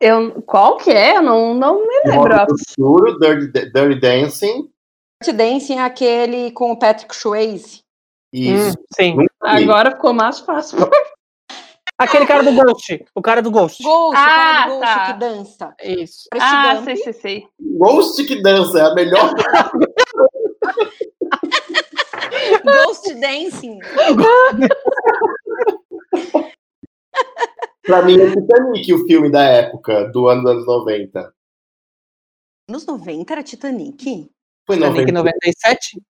Speaker 3: Eu, qual que é? Eu não, não me lembro.
Speaker 1: Pro Futuro, Dirty, Dirty Dancing.
Speaker 5: Dirty Dancing é aquele com o Patrick Swayze.
Speaker 1: Isso.
Speaker 4: Hum, sim.
Speaker 3: Agora ficou mais fácil.
Speaker 4: Aquele cara do Ghost. O cara do Ghost.
Speaker 5: Ghost, o cara
Speaker 3: Ah,
Speaker 5: do Ghost
Speaker 3: tá.
Speaker 5: que dança.
Speaker 4: Isso.
Speaker 3: Ah, sei, sei, sei.
Speaker 1: Ghost que dança, é a melhor.
Speaker 5: Ghost Dancing.
Speaker 1: pra mim é Titanic, o filme da época, do ano dos anos 90.
Speaker 5: Nos 90 era Titanic?
Speaker 1: Foi
Speaker 4: Titanic
Speaker 1: 90.
Speaker 4: 97?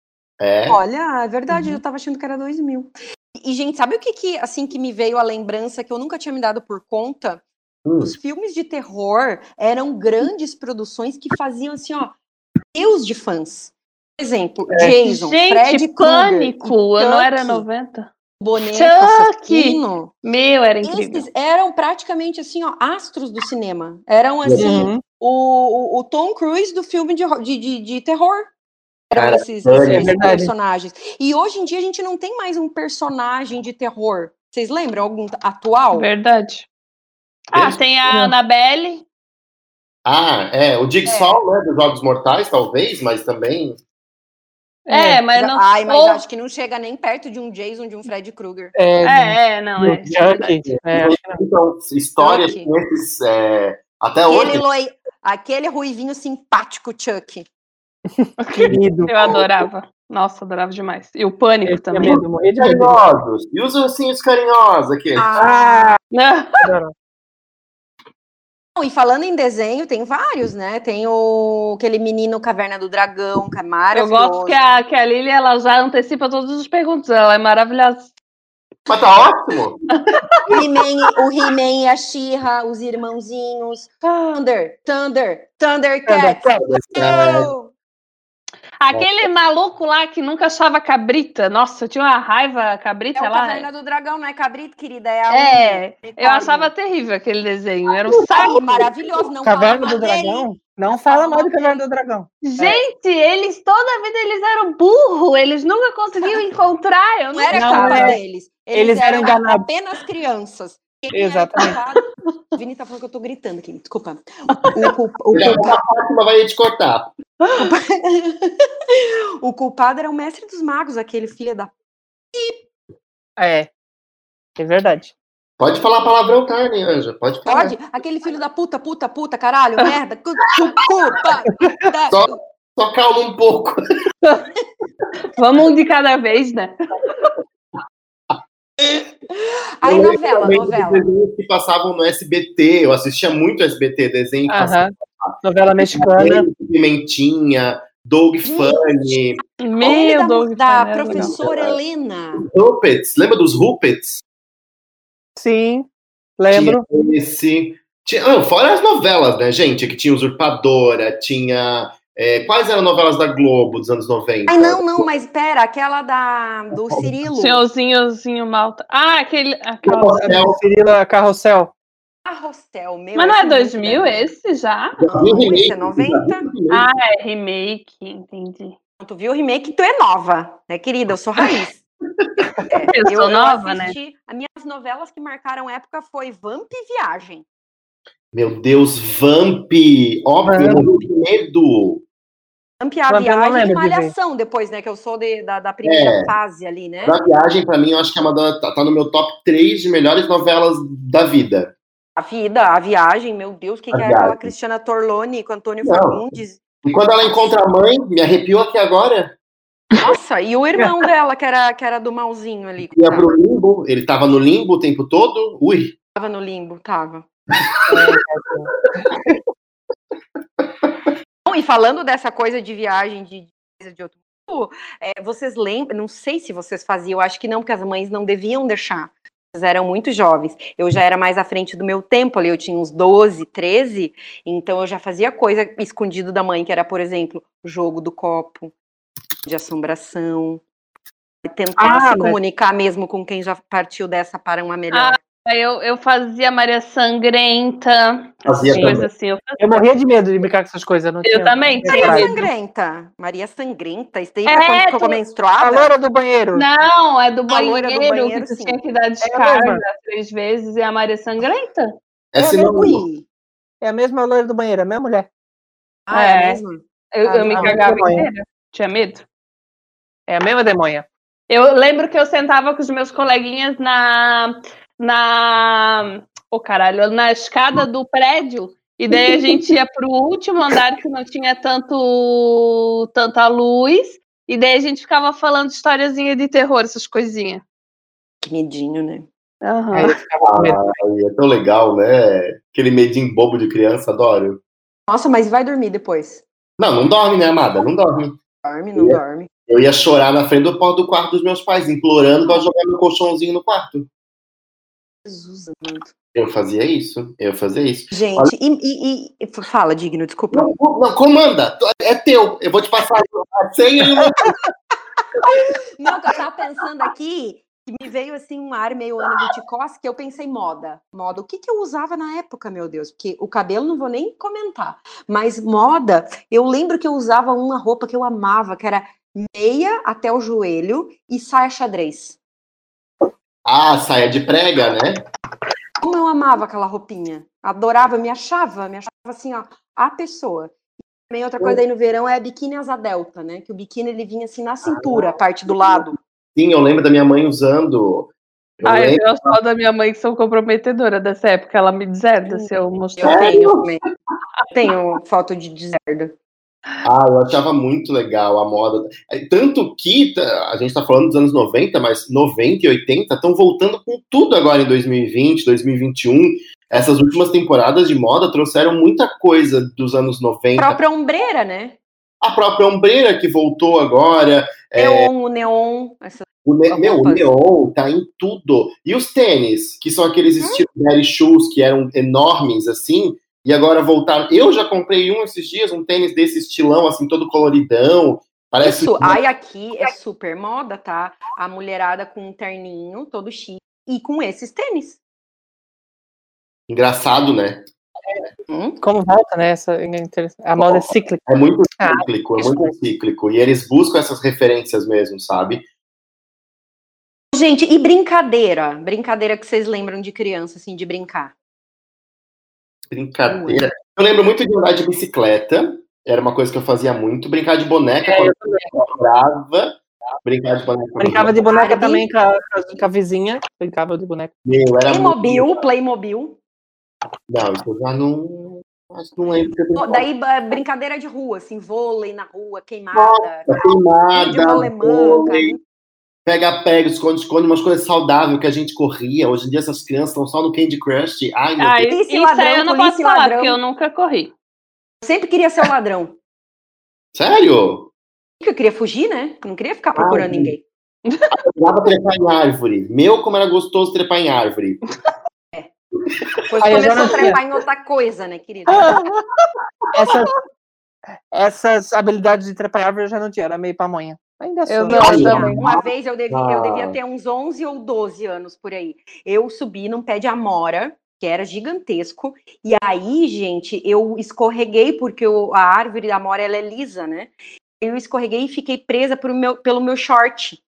Speaker 1: É.
Speaker 5: Olha, é verdade,
Speaker 4: Uhum.
Speaker 5: eu tava achando que era 2000. E, gente, sabe o que, que, assim, que me veio a lembrança que eu nunca tinha me dado por conta?
Speaker 1: Hum.
Speaker 5: Os filmes de terror eram grandes produções que faziam, assim, ó, deus de fãs. Por exemplo,
Speaker 4: É.
Speaker 5: Jason, Fred
Speaker 3: Gente,
Speaker 5: Krueger,
Speaker 3: pânico!
Speaker 5: e
Speaker 3: Não era
Speaker 5: Chucky,
Speaker 3: 90?
Speaker 5: Boneco, assassino.
Speaker 3: Meu, era incrível.
Speaker 5: Esses eram praticamente, assim, ó, astros do cinema. Eram, assim,
Speaker 4: Uhum.
Speaker 5: o, o, Tom Cruise do filme de, de, de, de terror. Eram
Speaker 1: Cara,
Speaker 5: esses,
Speaker 1: é
Speaker 5: esses personagens. E hoje em dia a gente não tem mais um personagem de terror. Vocês lembram algum atual?
Speaker 3: Verdade. Ah, tem a Annabelle.
Speaker 1: Ah, é, o Jigsaw, né, dos Jogos Mortais, talvez, mas também...
Speaker 3: É, mas não.
Speaker 5: Ai, mas
Speaker 3: ou-
Speaker 5: acho que não chega nem perto de um Jason, de um Fred Krueger.
Speaker 4: É,
Speaker 3: É, é, não, é. é.
Speaker 4: Chuck. É, não.
Speaker 1: Então, histórias
Speaker 5: Chuck.
Speaker 1: com esses... é, até
Speaker 5: Aquele,
Speaker 1: hoje,
Speaker 5: loi... Aquele ruivinho simpático Chuck.
Speaker 4: Querido.
Speaker 3: Eu adorava. Nossa, adorava demais. E o Pânico
Speaker 4: tinha
Speaker 3: também.
Speaker 4: medo.
Speaker 1: carinhosos. E os ursinhos carinhosos aqui.
Speaker 5: Ah,
Speaker 4: Ah,
Speaker 3: Não,
Speaker 4: adoro.
Speaker 5: Não, e falando em desenho, tem vários, né? Tem o aquele menino Caverna do Dragão, que é
Speaker 3: eu
Speaker 5: maravilhoso.
Speaker 3: gosto que a, que a Lili ela já antecipa todas as perguntas. Ela é maravilhosa.
Speaker 1: Mas tá ótimo.
Speaker 5: O He-Man, e a She-Ra, os irmãozinhos. Thunder, Thunder, Thundercats. Oh!
Speaker 3: Aquele maluco lá que nunca achava cabrita. Nossa, eu tinha uma raiva cabrita
Speaker 5: É o
Speaker 3: lá.
Speaker 5: Caverna do Dragão, não é cabrito, querida? É a
Speaker 3: É,
Speaker 5: unha,
Speaker 3: Eu achava terrível aquele desenho. Era um saco.
Speaker 5: maravilhoso, não
Speaker 4: Caverna
Speaker 5: fala
Speaker 4: do
Speaker 5: mal dele.
Speaker 4: Dragão? Não fala mal do Caverna do Dragão.
Speaker 3: Gente, eles toda vida eles eram burros, eles nunca conseguiam encontrar. Eu
Speaker 5: Não
Speaker 3: não
Speaker 5: era
Speaker 4: Não,
Speaker 5: culpa
Speaker 4: é.
Speaker 5: deles.
Speaker 4: Eles eram enganados.
Speaker 5: apenas crianças. Quem era
Speaker 4: Exatamente.
Speaker 5: O Vini tá falando que eu tô gritando aqui, desculpa. O, culpa- o culpa-
Speaker 1: vai te cortar.
Speaker 5: o culpado era o mestre dos magos, aquele filho da.
Speaker 4: É. É verdade.
Speaker 1: Pode falar palavrão, tá, né, Anja? Pode falar.
Speaker 5: Pode? Aquele filho da puta, puta, puta, caralho, merda. cu- cu- Culpa.
Speaker 1: Só- Só calma um pouco.
Speaker 3: Vamos um de cada vez, né?
Speaker 5: Aí,
Speaker 1: Eu
Speaker 5: novela, novela.
Speaker 1: desenhos que passavam no SBT. Eu assistia muito SBT, desenho que passava.
Speaker 4: Aham. Novela mexicana.
Speaker 1: Pimentinha, Doug Funny,
Speaker 3: Meu
Speaker 5: da,
Speaker 3: Deus.
Speaker 5: da
Speaker 3: cara, era
Speaker 5: professora Helena.
Speaker 1: Ruppets. Lembra dos Ruppets?
Speaker 4: Sim. Lembro.
Speaker 1: Tinha esse. Tinha, fora as novelas, né, gente? Que tinha Usurpadora, tinha. É, quais eram novelas da Globo dos anos 90?
Speaker 5: Ai, não, não, mas pera, aquela da, do Cirilo.
Speaker 3: Senhorzinhozinho malta. Ah, aquele. aquela-
Speaker 1: Carrossel.
Speaker 4: Cirila Carrossel.
Speaker 5: Carrossel, meu.
Speaker 3: Mas não é
Speaker 5: esse muito
Speaker 3: 2000
Speaker 5: legal.
Speaker 3: esse já?
Speaker 1: Viu o remake?
Speaker 5: Esse é 90?
Speaker 3: Ah, é remake, entendi.
Speaker 5: Tu viu o remake, tu é nova, né, querida? Eu sou raiz. É,
Speaker 3: Eu sou nova, né?
Speaker 5: assisti- As minhas novelas que marcaram época foi Vamp e Viagem.
Speaker 1: Meu Deus, Vamp! Óbvio, de medo.
Speaker 5: Vamp e a
Speaker 4: Vamp
Speaker 5: Viagem e
Speaker 4: lembro de.
Speaker 5: Malhação depois, né? Que eu sou de- da, da primeira
Speaker 1: É.
Speaker 5: fase ali, né?
Speaker 1: Da viagem, pra mim, eu acho que é uma da, tá, tá no meu top 3 de melhores novelas da vida.
Speaker 5: A vida, a viagem, meu Deus, o que,
Speaker 1: A
Speaker 5: que é aquela. Cristiana Torlone com Antônio
Speaker 1: Não.
Speaker 5: Fagundes?
Speaker 1: E quando ela encontra a mãe, me arrepiou aqui agora.
Speaker 5: Nossa, e o irmão dela, que era, que era do malzinho ali.
Speaker 1: Ia pro limbo, ele tava no limbo o tempo todo. Ui,
Speaker 5: Tava no limbo, tava. Bom, e falando dessa coisa de viagem de, de coisa de outro mundo, é, vocês lembram, não sei se vocês faziam, eu acho que não, porque as mães não deviam deixar. Vocês eram muito jovens. Eu já era mais à frente do meu tempo ali, eu tinha uns 12, 13, então eu já fazia coisa escondido da mãe, que era, por exemplo, jogo do copo, de assombração. Tentar
Speaker 4: Ah,
Speaker 5: se
Speaker 4: mas-
Speaker 5: comunicar mesmo com quem já partiu dessa para uma melhor.
Speaker 3: Eu, eu fazia Maria Sangrenta,
Speaker 1: Fazia
Speaker 3: coisas
Speaker 1: também.
Speaker 3: assim. Eu,
Speaker 4: Eu morria de medo de brincar com essas coisas. Eu, não
Speaker 3: Eu
Speaker 4: tinha-
Speaker 3: também
Speaker 4: tinha
Speaker 5: Maria. Sangrenta. Maria Sangrenta. Isso daí
Speaker 3: É,
Speaker 5: quando ficou
Speaker 3: tu-
Speaker 4: A
Speaker 5: menstruada?
Speaker 4: loira do banheiro.
Speaker 3: Não, é do
Speaker 5: A
Speaker 3: banheiro,
Speaker 5: do banheiro,
Speaker 3: que tu
Speaker 5: sim.
Speaker 3: tinha que dar
Speaker 4: É a
Speaker 3: descarga
Speaker 4: mesma.
Speaker 3: três vezes e a Maria Sangrenta.
Speaker 1: é
Speaker 4: É
Speaker 1: sinônimo.
Speaker 5: Ui.
Speaker 4: É a mesma loira do banheiro, é a mesma mulher.
Speaker 5: Ah, é,
Speaker 3: É.
Speaker 5: mesmo?
Speaker 3: Eu,
Speaker 4: Ah,
Speaker 3: eu me
Speaker 4: não,
Speaker 3: cagava inteira. Tinha medo.
Speaker 4: É a mesma demônia.
Speaker 3: Eu lembro que eu sentava com os meus coleguinhas na. Na. Ô caralho, na escada do prédio. E daí a gente ia pro último andar que não tinha tanto tanta luz. E daí a gente ficava falando historiazinha de terror, essas coisinhas.
Speaker 5: Que medinho, né?
Speaker 4: Aí eu medo.
Speaker 1: Ai, é tão legal, né? Aquele medinho bobo de criança, adoro.
Speaker 5: Nossa, mas vai dormir depois.
Speaker 1: Não, não dorme, né, amada? Não dorme.
Speaker 5: Dorme, não
Speaker 1: É.
Speaker 5: dorme.
Speaker 1: Eu ia chorar na frente do do quarto dos meus pais, implorando pra jogar meu colchãozinho no quarto.
Speaker 5: Jesus amado.
Speaker 1: Eu fazia isso, eu fazia isso.
Speaker 5: Gente, e, e- e- Fala, Digno, desculpa.
Speaker 1: Não, não, comanda, é teu, eu vou te passar a senha e o
Speaker 5: Não, que eu tava pensando aqui, que me veio assim um ar meio Ana Viticós, que eu pensei moda. Moda, o que que eu usava na época, meu Deus? Porque o cabelo não vou nem comentar. Mas moda, eu lembro que eu usava uma roupa que eu amava, que era meia até o joelho e saia xadrez.
Speaker 1: Ah, saia de prega, né?
Speaker 5: Como eu amava aquela roupinha. Adorava, me achava, me achava assim, ó, a pessoa. Também outra coisa aí no verão é a biquíni asa delta, né? Que o biquíni ele vinha assim na cintura, a parte do lado.
Speaker 1: Sim, eu lembro da minha mãe usando. Eu
Speaker 3: eu
Speaker 1: lembro,
Speaker 3: tenho só da minha mãe que sou comprometedora dessa época. Ela me deserda se eu mostrar.
Speaker 5: Eu tenho também. Tenho foto de deserto.
Speaker 1: Ah, eu achava muito legal a moda. É, Tanto que tá, a gente tá falando dos anos 90, mas 90 e 80 estão voltando com tudo agora em 2020, 2021. Essas últimas temporadas de moda trouxeram muita coisa dos anos 90.
Speaker 5: própria ombreira, né?
Speaker 1: A própria ombreira que voltou agora. É,
Speaker 5: Neon, o neon. Essa...
Speaker 1: O ne meu, o neon tá em tudo. E os tênis, que são aqueles
Speaker 5: Hum?
Speaker 1: estilo Daddy Shoes, que eram enormes, assim, e agora voltaram. Eu já comprei um esses dias, um tênis desse estilão, assim, todo coloridão. Parece
Speaker 5: Isso, aí aqui é super moda, tá? A mulherada com um terninho, todo chique, e com esses tênis.
Speaker 1: engraçado, né?
Speaker 5: Hum?
Speaker 4: Como volta, né? Essa, é a moda é cíclica.
Speaker 1: É muito
Speaker 4: Ah,
Speaker 1: cíclico, é muito cíclico. E eles buscam essas referências mesmo, sabe?
Speaker 5: Gente, e brincadeira? Brincadeira que vocês lembram de criança, assim, de brincar.
Speaker 1: Brincadeira. Eu lembro muito de andar de bicicleta. Era uma coisa que eu fazia muito. Brincar de boneca
Speaker 4: É,
Speaker 1: quando
Speaker 4: eu
Speaker 1: adorava. Brincar de boneca.
Speaker 4: Brincava de boneca
Speaker 5: Barbie.
Speaker 4: também com a, com a vizinha. Brincava de boneca.
Speaker 1: Meu, era muito...
Speaker 5: Playmobil, Playmobil.
Speaker 1: Não, isso eu já não. Acho que não lembro. que.
Speaker 5: Daí, brincadeira de rua, assim, vôlei na rua, queimada, de
Speaker 1: Queimada, vôlei, pega-pega, esconde-esconde, umas coisas saudáveis que a gente corria. Hoje em dia essas crianças estão só no Candy Crush. Ai, meu
Speaker 3: Ah,
Speaker 1: Deus.
Speaker 3: Isso
Speaker 5: ladrão,
Speaker 3: aí eu não posso falar,
Speaker 5: ladrão.
Speaker 3: porque eu nunca corri.
Speaker 5: sempre queria ser o ladrão.
Speaker 1: Sério?
Speaker 5: Eu queria fugir, né? Não queria ficar procurando
Speaker 1: Ai,
Speaker 5: ninguém.
Speaker 1: Eu adorava trepar em árvore. Meu, como era gostoso trepar em árvore.
Speaker 5: Depois
Speaker 4: eu já
Speaker 5: começou a trepar em outra coisa, né, querida?
Speaker 4: Essas, essas habilidades de trepar em árvore eu já não tinha, era meio pamonha. Ainda sou.
Speaker 3: Eu não,
Speaker 5: Eu
Speaker 3: também.
Speaker 5: Uma vez eu devia, eu devia ter uns 11 ou 12 anos por aí. Eu subi num pé de amora, que era gigantesco, e aí, gente, eu escorreguei, porque o- a árvore da amora ela é lisa, né? Eu escorreguei e fiquei presa pro meu- pelo meu short.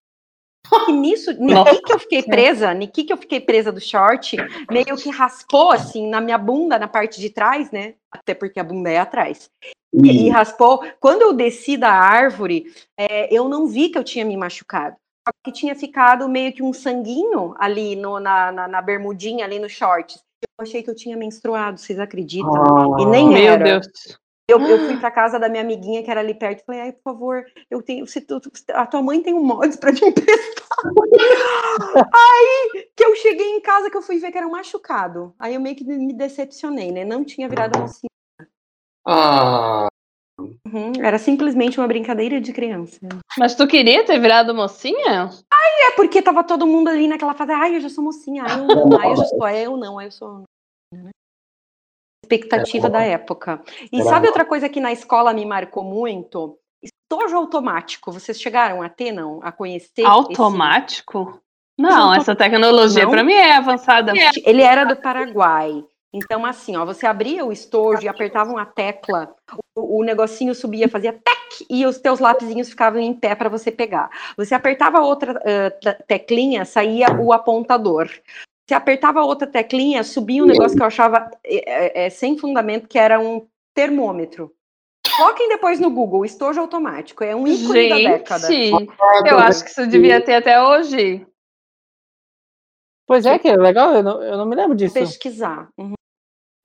Speaker 5: E nisso, niki que eu fiquei presa, niki que eu fiquei presa do short, meio que raspou assim na minha bunda, na parte de trás, né? Até porque a bunda é atrás e
Speaker 1: E,
Speaker 5: raspou. Quando eu desci da árvore, é, eu não vi que eu tinha me machucado. Só que tinha ficado meio que um sanguinho ali no- na, na, na bermudinha, ali no shorts. Eu achei que eu tinha menstruado, vocês acreditam?
Speaker 1: Ah,
Speaker 5: E nem
Speaker 3: Meu
Speaker 5: era.
Speaker 3: Deus.
Speaker 5: Eu, eu fui pra casa da minha amiguinha que era ali perto e falei, ai, por favor, eu tenho. Se tu- a tua mãe tem um mods pra te emprestar. Aí que eu cheguei em casa que eu fui ver que era um machucado. Aí eu meio que me decepcionei, né? Não tinha virado mocinha.
Speaker 1: Ah,
Speaker 5: Uhum, Era simplesmente uma brincadeira de criança.
Speaker 3: Mas tu queria ter virado mocinha?
Speaker 5: É porque tava todo mundo ali naquela fase, ai, eu já sou mocinha, ai, eu não, ai, eu já sou, ai, eu não, ai, eu sou. né? Expectativa da época. E
Speaker 1: Era
Speaker 5: sabe
Speaker 1: bom.
Speaker 5: outra coisa que na escola me marcou muito? Estojo automático. Vocês chegaram a ter, não? A conhecer? esse-
Speaker 3: Automático? Não, essa tecnologia
Speaker 5: Não?
Speaker 3: pra mim é avançada.
Speaker 5: Ele era do Paraguai. Então, assim, ó, você abria o estojo e apertava uma tecla, o, o negocinho subia, fazia tec, e os teus lapisinhos ficavam em pé para você pegar. Você apertava outra te- teclinha, saía o apontador. Você apertava outra teclinha, subia um negócio que eu achava é, é, é, sem fundamento, que era um termômetro. Coloquem depois no Google, estojo automático. É um ícone da década.
Speaker 3: Gente, eu acho que isso devia ter até hoje.
Speaker 4: Pois é, que é legal, eu não, eu não me lembro disso.
Speaker 5: Pesquisar. Uhum.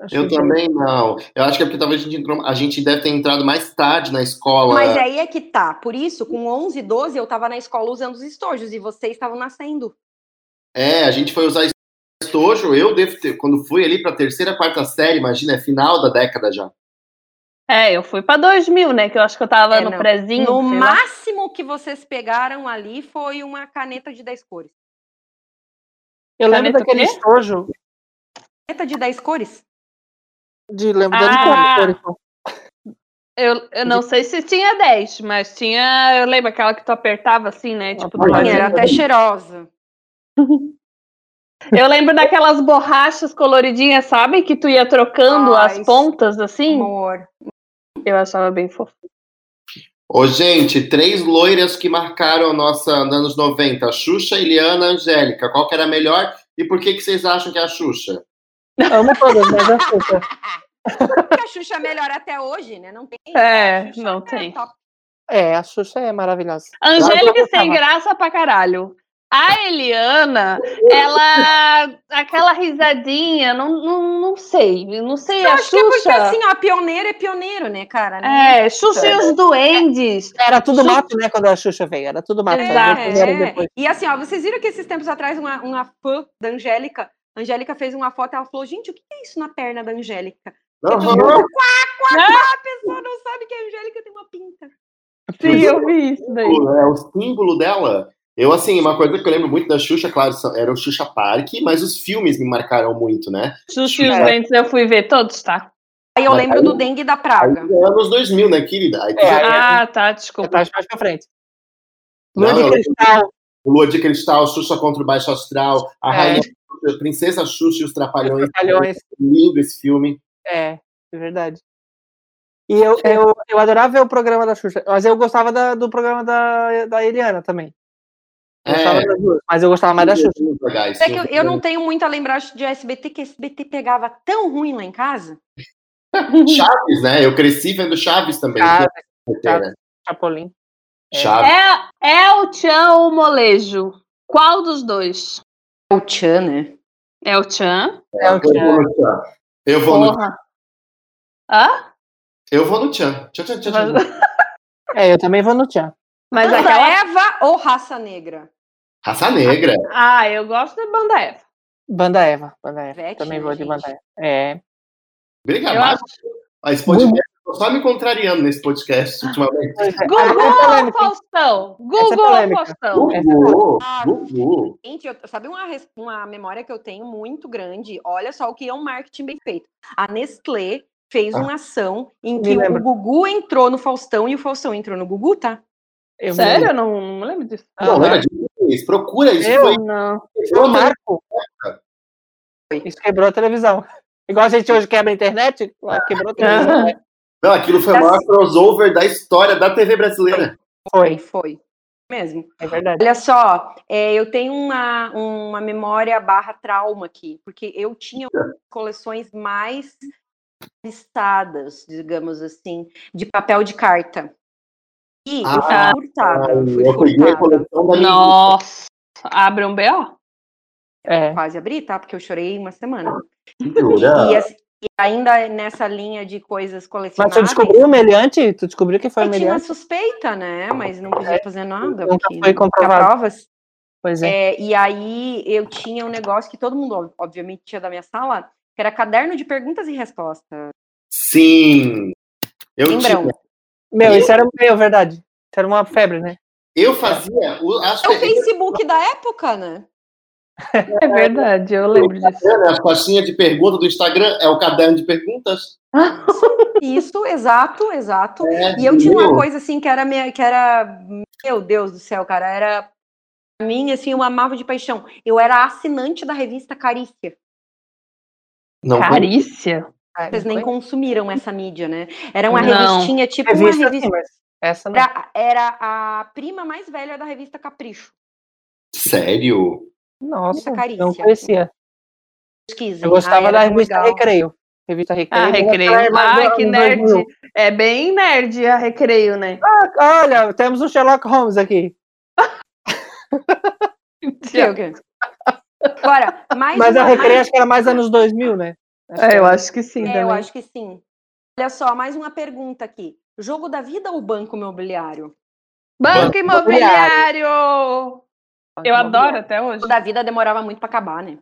Speaker 4: Achei
Speaker 1: eu
Speaker 4: que-
Speaker 1: também não. Eu acho que é porque talvez a gente, entrou, a gente deve ter entrado mais tarde na escola.
Speaker 5: Mas aí é que tá. Por isso, com 11, 12, eu tava na escola usando os estojos e vocês estavam nascendo.
Speaker 1: É, a gente foi usar estojo. Eu devo ter, quando fui ali pra terceira, quarta série, imagina, é final da década já.
Speaker 3: É, eu fui pra 2000, né? Que eu acho que eu tava
Speaker 5: É,
Speaker 3: no
Speaker 5: não.
Speaker 3: prezinho.
Speaker 5: no
Speaker 3: sei lá.
Speaker 5: máximo que vocês pegaram ali foi uma caneta de 10 cores.
Speaker 4: Eu lembro
Speaker 3: Caneta o
Speaker 4: daquele estojo
Speaker 5: Caneta de 10 cores?
Speaker 4: De lembro
Speaker 3: Ah!
Speaker 4: da Nicole.
Speaker 3: Eu, eu não sei se tinha 10, mas tinha. Eu lembro aquela que tu apertava assim, né? Tipo, ladinho.
Speaker 5: era até cheirosa.
Speaker 3: Eu lembro daquelas borrachas coloridinhas, sabe? Que tu ia trocando
Speaker 5: Ai,
Speaker 3: as pontas assim.
Speaker 5: Amor.
Speaker 3: Eu achava bem fofo.
Speaker 1: Ô, gente, três loiras que marcaram a nossa nos anos 90. Xuxa, Eliana, Angélica. Qual que era a melhor e por que, que vocês acham que é a Xuxa?
Speaker 4: Amo todas, mas a Xuxa.
Speaker 5: Porque a Xuxa é melhor até hoje, né? Não tem.
Speaker 3: É,
Speaker 5: A Xuxa
Speaker 3: não
Speaker 5: é
Speaker 3: tem.
Speaker 5: top.
Speaker 4: É, a Xuxa é maravilhosa.
Speaker 3: Angélica sem graça pra caralho. A Eliana, ela. aquela risadinha, não, não, não sei. Não sei,
Speaker 5: Eu
Speaker 3: a
Speaker 5: acho que é porque
Speaker 3: Xuxa.
Speaker 5: assim, ó, pioneiro é pioneiro, né, cara? Né?
Speaker 3: É, Xuxa e os duendes.
Speaker 4: Era tudo
Speaker 3: Xuxa-
Speaker 4: mato, né, quando a Xuxa veio. Era tudo mato. E
Speaker 5: É,
Speaker 4: depois.
Speaker 5: E assim, ó, vocês viram que esses tempos atrás uma, uma fã da Angélica, a Angélica fez uma foto e ela falou, gente, o que é isso na perna da Angélica? E todo mundo,
Speaker 1: Aham.
Speaker 5: quá, quá, quá, a pessoa não sabe que a Angélica tem uma pinta.
Speaker 3: Sim, eu vi isso daí.
Speaker 1: É o símbolo dela. Eu, assim, uma coisa que eu lembro muito da Xuxa, claro, era o Xuxa Park, mas os filmes me marcaram muito, né?
Speaker 3: Xuxa e os
Speaker 1: É.
Speaker 3: Dentes eu fui ver todos, tá?
Speaker 5: Aí eu
Speaker 1: Mas
Speaker 5: lembro
Speaker 1: aí-
Speaker 5: do dengue da
Speaker 1: Aí,
Speaker 5: praga.
Speaker 1: anos 2000, né, querida? Aí,
Speaker 4: É, aí-
Speaker 3: Ah, tá, desculpa.
Speaker 4: tava mais pra frente.
Speaker 1: Não,
Speaker 4: Lua de
Speaker 1: eu-
Speaker 4: Cristal.
Speaker 1: Lua de Cristal, Xuxa contra o Baixo Astral, a
Speaker 4: É.
Speaker 1: Rainha Princesa Xuxa e os Trapalhões.
Speaker 4: Trapalhões.
Speaker 1: Lindo esse filme.
Speaker 4: É, é verdade. E eu, eu, eu adorava ver o programa da Xuxa, mas eu gostava da- do programa da, da Eliana também. Eu
Speaker 1: É,
Speaker 4: duas, mas eu gostava mais da Xuxa.
Speaker 1: legais,
Speaker 5: É que eu, eu não tenho muita lembrança de SBT, que SBT pegava tão ruim lá em casa.
Speaker 1: Chaves, né? Eu cresci vendo Chaves também. É-
Speaker 4: Chaves. Chapolin. É.
Speaker 1: Chaves.
Speaker 3: É, é o Tchan ou o Molejo? Qual dos dois?
Speaker 5: O Tchan, né?
Speaker 3: É o Tchan?
Speaker 4: É o
Speaker 1: Eu vou
Speaker 4: Tchan.
Speaker 1: no Tchan. Eu vou no,
Speaker 3: Porra. Hã?
Speaker 1: eu vou no Tchan. Tchan, tchan, tchan, tchan.
Speaker 4: É, eu também vou no Tchan.
Speaker 3: Mas
Speaker 5: Banda
Speaker 3: aquela.
Speaker 5: Eva ou Raça Negra?
Speaker 1: Raça Negra.
Speaker 3: Ah, eu gosto da banda Eva.
Speaker 4: Banda Eva. Banda Eva.
Speaker 5: Ivete,
Speaker 4: também vou de
Speaker 5: gente?
Speaker 4: Banda Eva. É.
Speaker 1: Obrigado.
Speaker 3: Acho.
Speaker 1: Mas tô só me contrariando nesse podcast ultimamente.
Speaker 4: Pois é.
Speaker 3: Google
Speaker 4: Ah, é
Speaker 3: ou
Speaker 4: polêmica, hein?
Speaker 3: Faustão?
Speaker 4: É
Speaker 3: Google ou. Faustão?
Speaker 4: é
Speaker 1: Gugu,
Speaker 5: Ah.
Speaker 1: Gugu.
Speaker 5: Gente, eu- sabe uma, uma memória que eu tenho muito grande? Olha só o que é um marketing bem feito. A Nestlé fez
Speaker 1: Ah.
Speaker 5: uma ação em que o. Gugu entrou no Faustão e o Faustão entrou no Gugu, tá?
Speaker 4: Eu
Speaker 3: Sério? Eu não, não lembro disso.
Speaker 1: Não,
Speaker 4: Aham.
Speaker 1: lembra disso? Procura isso.
Speaker 4: Eu?
Speaker 1: Foi,
Speaker 3: Não.
Speaker 4: Foi o Marco. Isso quebrou a televisão. Igual a gente hoje quebra a internet, lá quebrou a televisão. né?
Speaker 1: Não, aquilo foi o maior crossover da história da TV brasileira.
Speaker 5: Foi,
Speaker 4: Foi,
Speaker 5: foi. Mesmo.
Speaker 4: é verdade.
Speaker 5: Olha só, é, eu tenho uma, uma memória barra trauma aqui, porque eu tinha coleções mais listadas, digamos assim, de papel de carta. E eu
Speaker 1: Ah,
Speaker 5: fui furtada. fui
Speaker 1: Eu peguei a
Speaker 5: furtada.
Speaker 1: coleção da minha
Speaker 3: Nossa. Abre um B.O.
Speaker 4: É.
Speaker 5: Quase abri, tá? Porque eu chorei uma semana.
Speaker 1: Jura?
Speaker 5: E, assim, e ainda nessa linha de coisas
Speaker 4: Mas
Speaker 5: colecionáveis.
Speaker 4: tu descobriu o meliante? Tu descobriu que foi o
Speaker 5: eu tinha uma
Speaker 4: meliante?
Speaker 5: suspeita, né? Mas não podia fazer nada.
Speaker 4: Nunca foi comprovado.
Speaker 5: provas.
Speaker 4: Pois é.
Speaker 5: É, e aí eu tinha um negócio que todo mundo, ob- obviamente, tinha da minha sala, que era caderno de perguntas e respostas.
Speaker 1: Sim. Eu,
Speaker 5: Lembram?
Speaker 1: tinha,
Speaker 4: Meu, isso era meu, verdade. Isso era uma febre, né?
Speaker 1: eu fazia. o-
Speaker 5: É o Facebook da época, né?
Speaker 3: É verdade, eu lembro disso.
Speaker 1: as caixinhas de pergunta do Instagram é o caderno de perguntas.
Speaker 5: Isso, exato, exato.
Speaker 1: É,
Speaker 5: E eu tinha uma
Speaker 1: meu.
Speaker 5: coisa assim que era minha, que era, meu Deus do céu, cara, era pra mim assim, eu amava de paixão. Eu era assinante da revista Carícia.
Speaker 1: Não,
Speaker 3: Carícia?
Speaker 5: Vocês nem consumiram essa mídia, né? Era uma
Speaker 3: Não.
Speaker 5: revistinha, tipo uma
Speaker 4: Revista,
Speaker 5: revista.
Speaker 4: sim, mas essa não.
Speaker 5: Era, era a prima mais velha da revista Capricho.
Speaker 1: Sério?
Speaker 4: Nossa, não conhecia.
Speaker 5: Pesquisem.
Speaker 4: Eu gostava
Speaker 5: Ah,
Speaker 4: da revista
Speaker 5: legal.
Speaker 4: Recreio. Revista Recreio.
Speaker 3: Ah, recreio.
Speaker 4: é mais do-
Speaker 3: que nerd.
Speaker 4: 2000.
Speaker 3: É bem nerd a recreio, né?
Speaker 4: Ah, olha, temos o Sherlock Holmes aqui.
Speaker 5: Agora, mais
Speaker 4: Mas a
Speaker 5: uma-
Speaker 4: Recreio acho que era mais anos 2000, né? Acho
Speaker 3: É, eu
Speaker 4: era.
Speaker 3: acho que sim
Speaker 5: É,
Speaker 3: também.
Speaker 5: eu acho que sim. Olha só, mais uma pergunta aqui. Jogo da vida ou banco imobiliário?
Speaker 3: Banco
Speaker 4: Banco
Speaker 3: imobiliário! Eu adoro até hoje.
Speaker 5: Jogo da vida demorava muito pra acabar, né?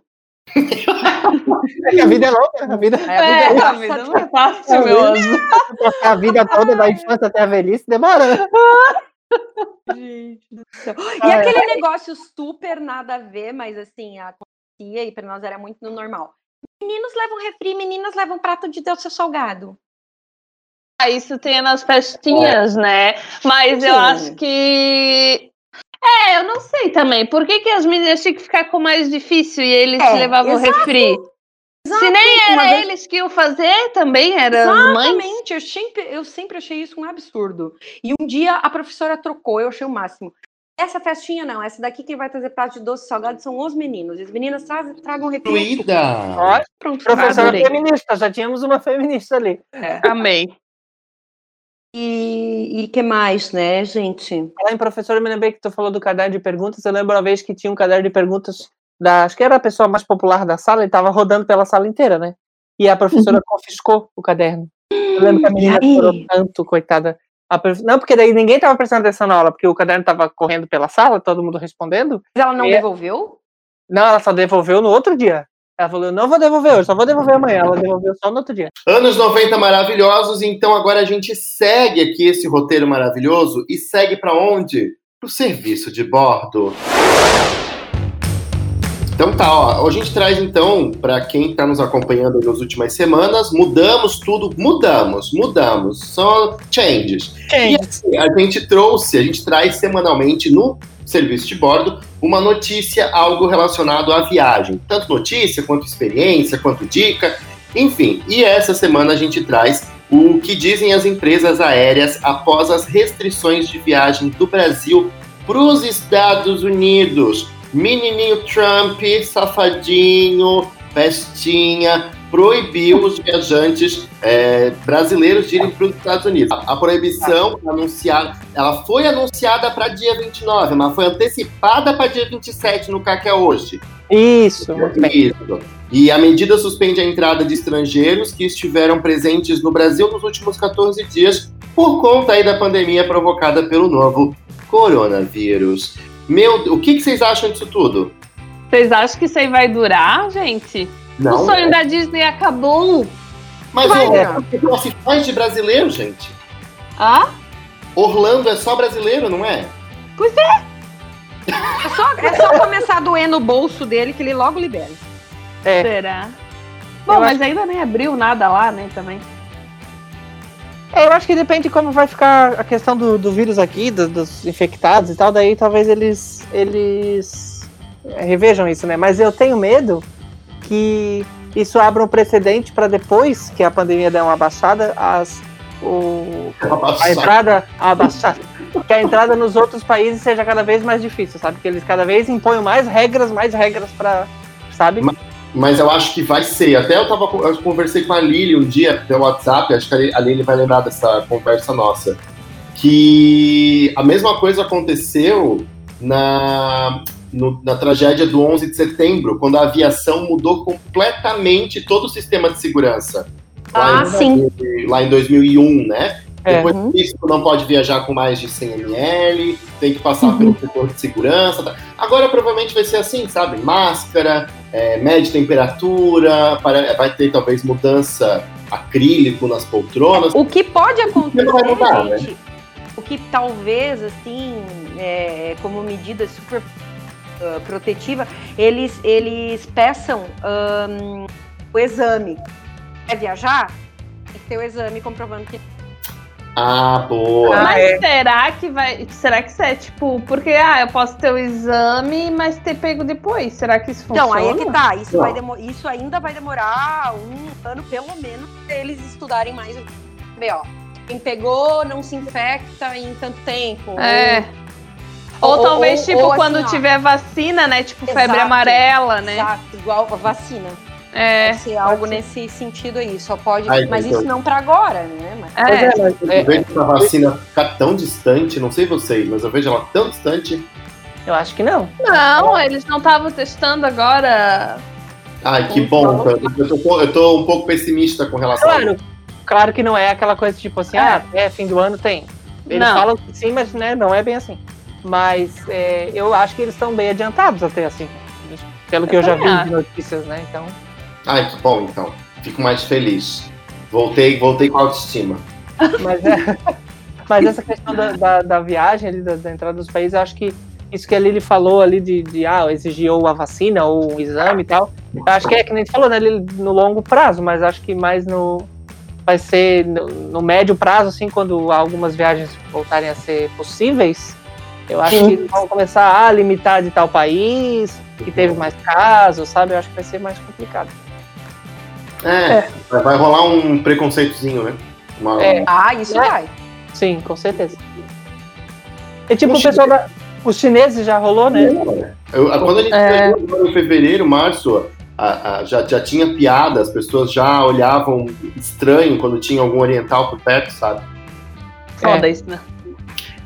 Speaker 4: É que a vida é louca, a vida,
Speaker 5: É,
Speaker 3: É,
Speaker 5: a vida
Speaker 3: a vida não é fácil, meu anjo.
Speaker 4: a vida toda, da infância até a velhice, demora, né?
Speaker 5: Gente do céu. E
Speaker 4: Ah, é.
Speaker 5: aquele negócio super nada a ver, mas assim, acontecia e pra nós era muito no normal. Meninos levam refri, meninas levam prato de Deus seu salgado.
Speaker 3: Ah, Isso tem nas festinhas, né? Mas eu
Speaker 5: Sim.
Speaker 3: acho que. É, eu não sei também. Por que, que as meninas tinham que ficar com o mais difícil e eles
Speaker 5: É,
Speaker 3: levavam o
Speaker 5: exato,
Speaker 3: refri? Se nem era
Speaker 5: vez-
Speaker 3: eles que iam fazer, também eram as mães.
Speaker 5: Exatamente, eu sempre, eu sempre achei isso um absurdo. E um dia a professora trocou, eu achei o máximo. Essa festinha não, essa daqui quem vai trazer prato de doce e salgado são os meninos. E as meninas trazem, tragam refri.
Speaker 1: Fluida.
Speaker 4: Ó,
Speaker 5: Pronto,
Speaker 4: professora
Speaker 3: adorei.
Speaker 4: feminista, já tínhamos uma feminista ali.
Speaker 3: Amei.
Speaker 5: E, e que mais, né, gente?
Speaker 4: Falar em professor, eu me lembrei que tu falou do caderno de perguntas. Eu lembro uma vez que tinha um caderno de perguntas da. Acho que era a pessoa mais popular da sala e tava rodando pela sala inteira, né? E a professora confiscou o caderno. Eu lembro que a menina chorou tanto, coitada. Prof- Não, porque daí ninguém tava prestando atenção na aula, porque o caderno tava correndo pela sala, todo mundo respondendo.
Speaker 5: Mas ela não
Speaker 4: É.
Speaker 5: devolveu?
Speaker 4: Não, ela só devolveu no outro dia. Ela falou, eu não vou devolver hoje, só vou devolver amanhã. Ela devolveu só no outro dia.
Speaker 1: Anos 90 maravilhosos, então agora a gente segue aqui esse roteiro maravilhoso e segue pra onde? pro serviço de bordo. Então tá, ó, hoje a gente traz então, para quem está nos acompanhando nas últimas semanas, mudamos tudo, mudamos, mudamos, só changes. E assim, a gente trouxe, a gente traz semanalmente no serviço de bordo uma notícia, algo relacionado à viagem. Tanto notícia, quanto experiência, quanto dica, enfim. E essa semana a gente traz o que dizem as empresas aéreas após as restrições de viagem do Brasil para os Estados Unidos. Menininho Trump, safadinho, festinha, proibiu os viajantes é, brasileiros de irem para os Estados Unidos. A, a proibição anunciada, ela foi anunciada para dia 29, mas foi antecipada para dia 27 no CAC é hoje.
Speaker 4: Isso, muito bem.
Speaker 1: Isso. E a medida suspende a entrada de estrangeiros que estiveram presentes no Brasil nos últimos 14 dias por conta aí da pandemia provocada pelo novo coronavírus. Meu, o que, que vocês acham disso tudo?
Speaker 3: Vocês acham que isso aí vai durar, gente?
Speaker 1: Não.
Speaker 3: o sonho da Disney acabou.
Speaker 1: Mas
Speaker 3: vai
Speaker 1: o
Speaker 3: durar.
Speaker 1: não se faz de brasileiro, gente.
Speaker 3: Ah?
Speaker 1: Orlando é só brasileiro, não é?
Speaker 5: É só, é só começar a doer no bolso dele que ele logo libera.
Speaker 4: É.
Speaker 3: Será? Bom,
Speaker 4: Eu
Speaker 3: mas ainda nem abriu nada lá, né, também.
Speaker 4: É, eu acho que depende de como vai ficar a questão do, do vírus aqui, do- dos infectados e tal, daí talvez eles, eles é, revejam isso, né? Mas eu tenho medo que isso abra um precedente para depois que a pandemia der uma baixada, as, o, a entrada a baixada, que a entrada nos outros países seja cada vez mais difícil, sabe? Que eles cada vez imponham mais regras, mais regras para, sabe?
Speaker 1: Mas- Mas eu acho que vai ser. Até eu, tava, eu conversei com a Lili um dia pelo WhatsApp, acho que a Lili vai lembrar dessa conversa nossa. Que a mesma coisa aconteceu na, no- na tragédia do 11 de setembro, quando a aviação mudou completamente todo o sistema de segurança. Lá
Speaker 5: Ah,
Speaker 1: em,
Speaker 5: sim.
Speaker 1: Lá em 2001, né?
Speaker 4: É.
Speaker 1: Depois disso, não pode viajar com mais de 100 ml, tem que passar pelo setor de segurança. tá? Agora provavelmente vai ser assim, sabe? Máscara, é, mede temperatura, para- vai ter talvez mudança acrílico nas poltronas.
Speaker 5: O que pode acontecer,
Speaker 1: Não vai mudar, né?
Speaker 5: gente, o que talvez, assim, é, como medida super ah, protetiva, eles, eles peçam ahn, o exame. Quer viajar? Tem que ter o exame comprovando que.
Speaker 1: Ah, boa.
Speaker 4: Ah,
Speaker 3: mas
Speaker 4: é.
Speaker 3: será que vai. Será que isso é tipo. Porque, ah, eu posso ter o exame, mas ter pego depois. Será que isso funciona?
Speaker 5: Então, aí é que tá. Isso, vai demo- isso ainda vai demorar um ano, pelo menos, pra eles estudarem mais. Bem, ó, quem pegou não se infecta em tanto tempo.
Speaker 3: É. Ou,
Speaker 5: Ou-
Speaker 3: talvez,
Speaker 5: ou-
Speaker 3: tipo,
Speaker 5: ou assim,
Speaker 3: quando
Speaker 5: ó.
Speaker 3: tiver vacina, né? Tipo, febre
Speaker 5: Exato.
Speaker 3: amarela, né?
Speaker 5: Exato, igual a vacina.
Speaker 3: É.
Speaker 5: Pode ser algo
Speaker 4: ser.
Speaker 5: nesse sentido aí. Só pode.
Speaker 1: Ai,
Speaker 5: mas
Speaker 1: então.
Speaker 5: isso não pra agora, né? Mas-
Speaker 3: É.
Speaker 4: é, mas,
Speaker 1: Eu
Speaker 4: é,
Speaker 1: vejo essa vacina ficar tão distante, não sei vocês, mas eu vejo ela tão distante.
Speaker 4: eu acho que não.
Speaker 3: Não, eles não estavam testando agora.
Speaker 1: Ai, que bom. Eu tô, eu tô um pouco pessimista com relação a
Speaker 4: Claro, claro que não é aquela coisa tipo assim,
Speaker 3: É.
Speaker 4: ah, até fim do ano tem. Eles
Speaker 3: Não.
Speaker 4: falam que sim, mas né, não é bem assim. Mas é, eu acho que eles estão bem adiantados até assim. Pelo que eu,
Speaker 3: Eu
Speaker 4: já vi de notícias, né? Então.
Speaker 1: Ai, que bom, então. Fico mais feliz. Voltei, voltei com autoestima.
Speaker 4: Mas, é, mas essa questão da, da, da viagem ali, da, da entrada dos países, eu acho que isso que a Lili falou ali de, de ah, exigir ou a vacina ou um exame e tal, eu acho que é que nem você falou, né, Lili, no longo prazo, mas acho que mais no. Vai ser no, no médio prazo, assim, quando algumas viagens voltarem a ser possíveis, eu acho que eles vão começar a limitar de tal país, que teve mais casos, sabe? Eu acho que vai ser mais complicado.
Speaker 1: É, vai rolar um preconceitozinho, né? Uma-
Speaker 4: É.
Speaker 5: Ah, isso
Speaker 4: É.
Speaker 5: vai.
Speaker 4: Sim, com certeza. E tipo,
Speaker 1: Os
Speaker 4: o pessoal da. Os chineses já rolou, né?
Speaker 1: Eu- quando a gente
Speaker 3: É.
Speaker 1: em fevereiro, março, a- a- já, já tinha piada, as pessoas já olhavam estranho quando tinha algum oriental por perto, sabe?
Speaker 3: Foda isso, né?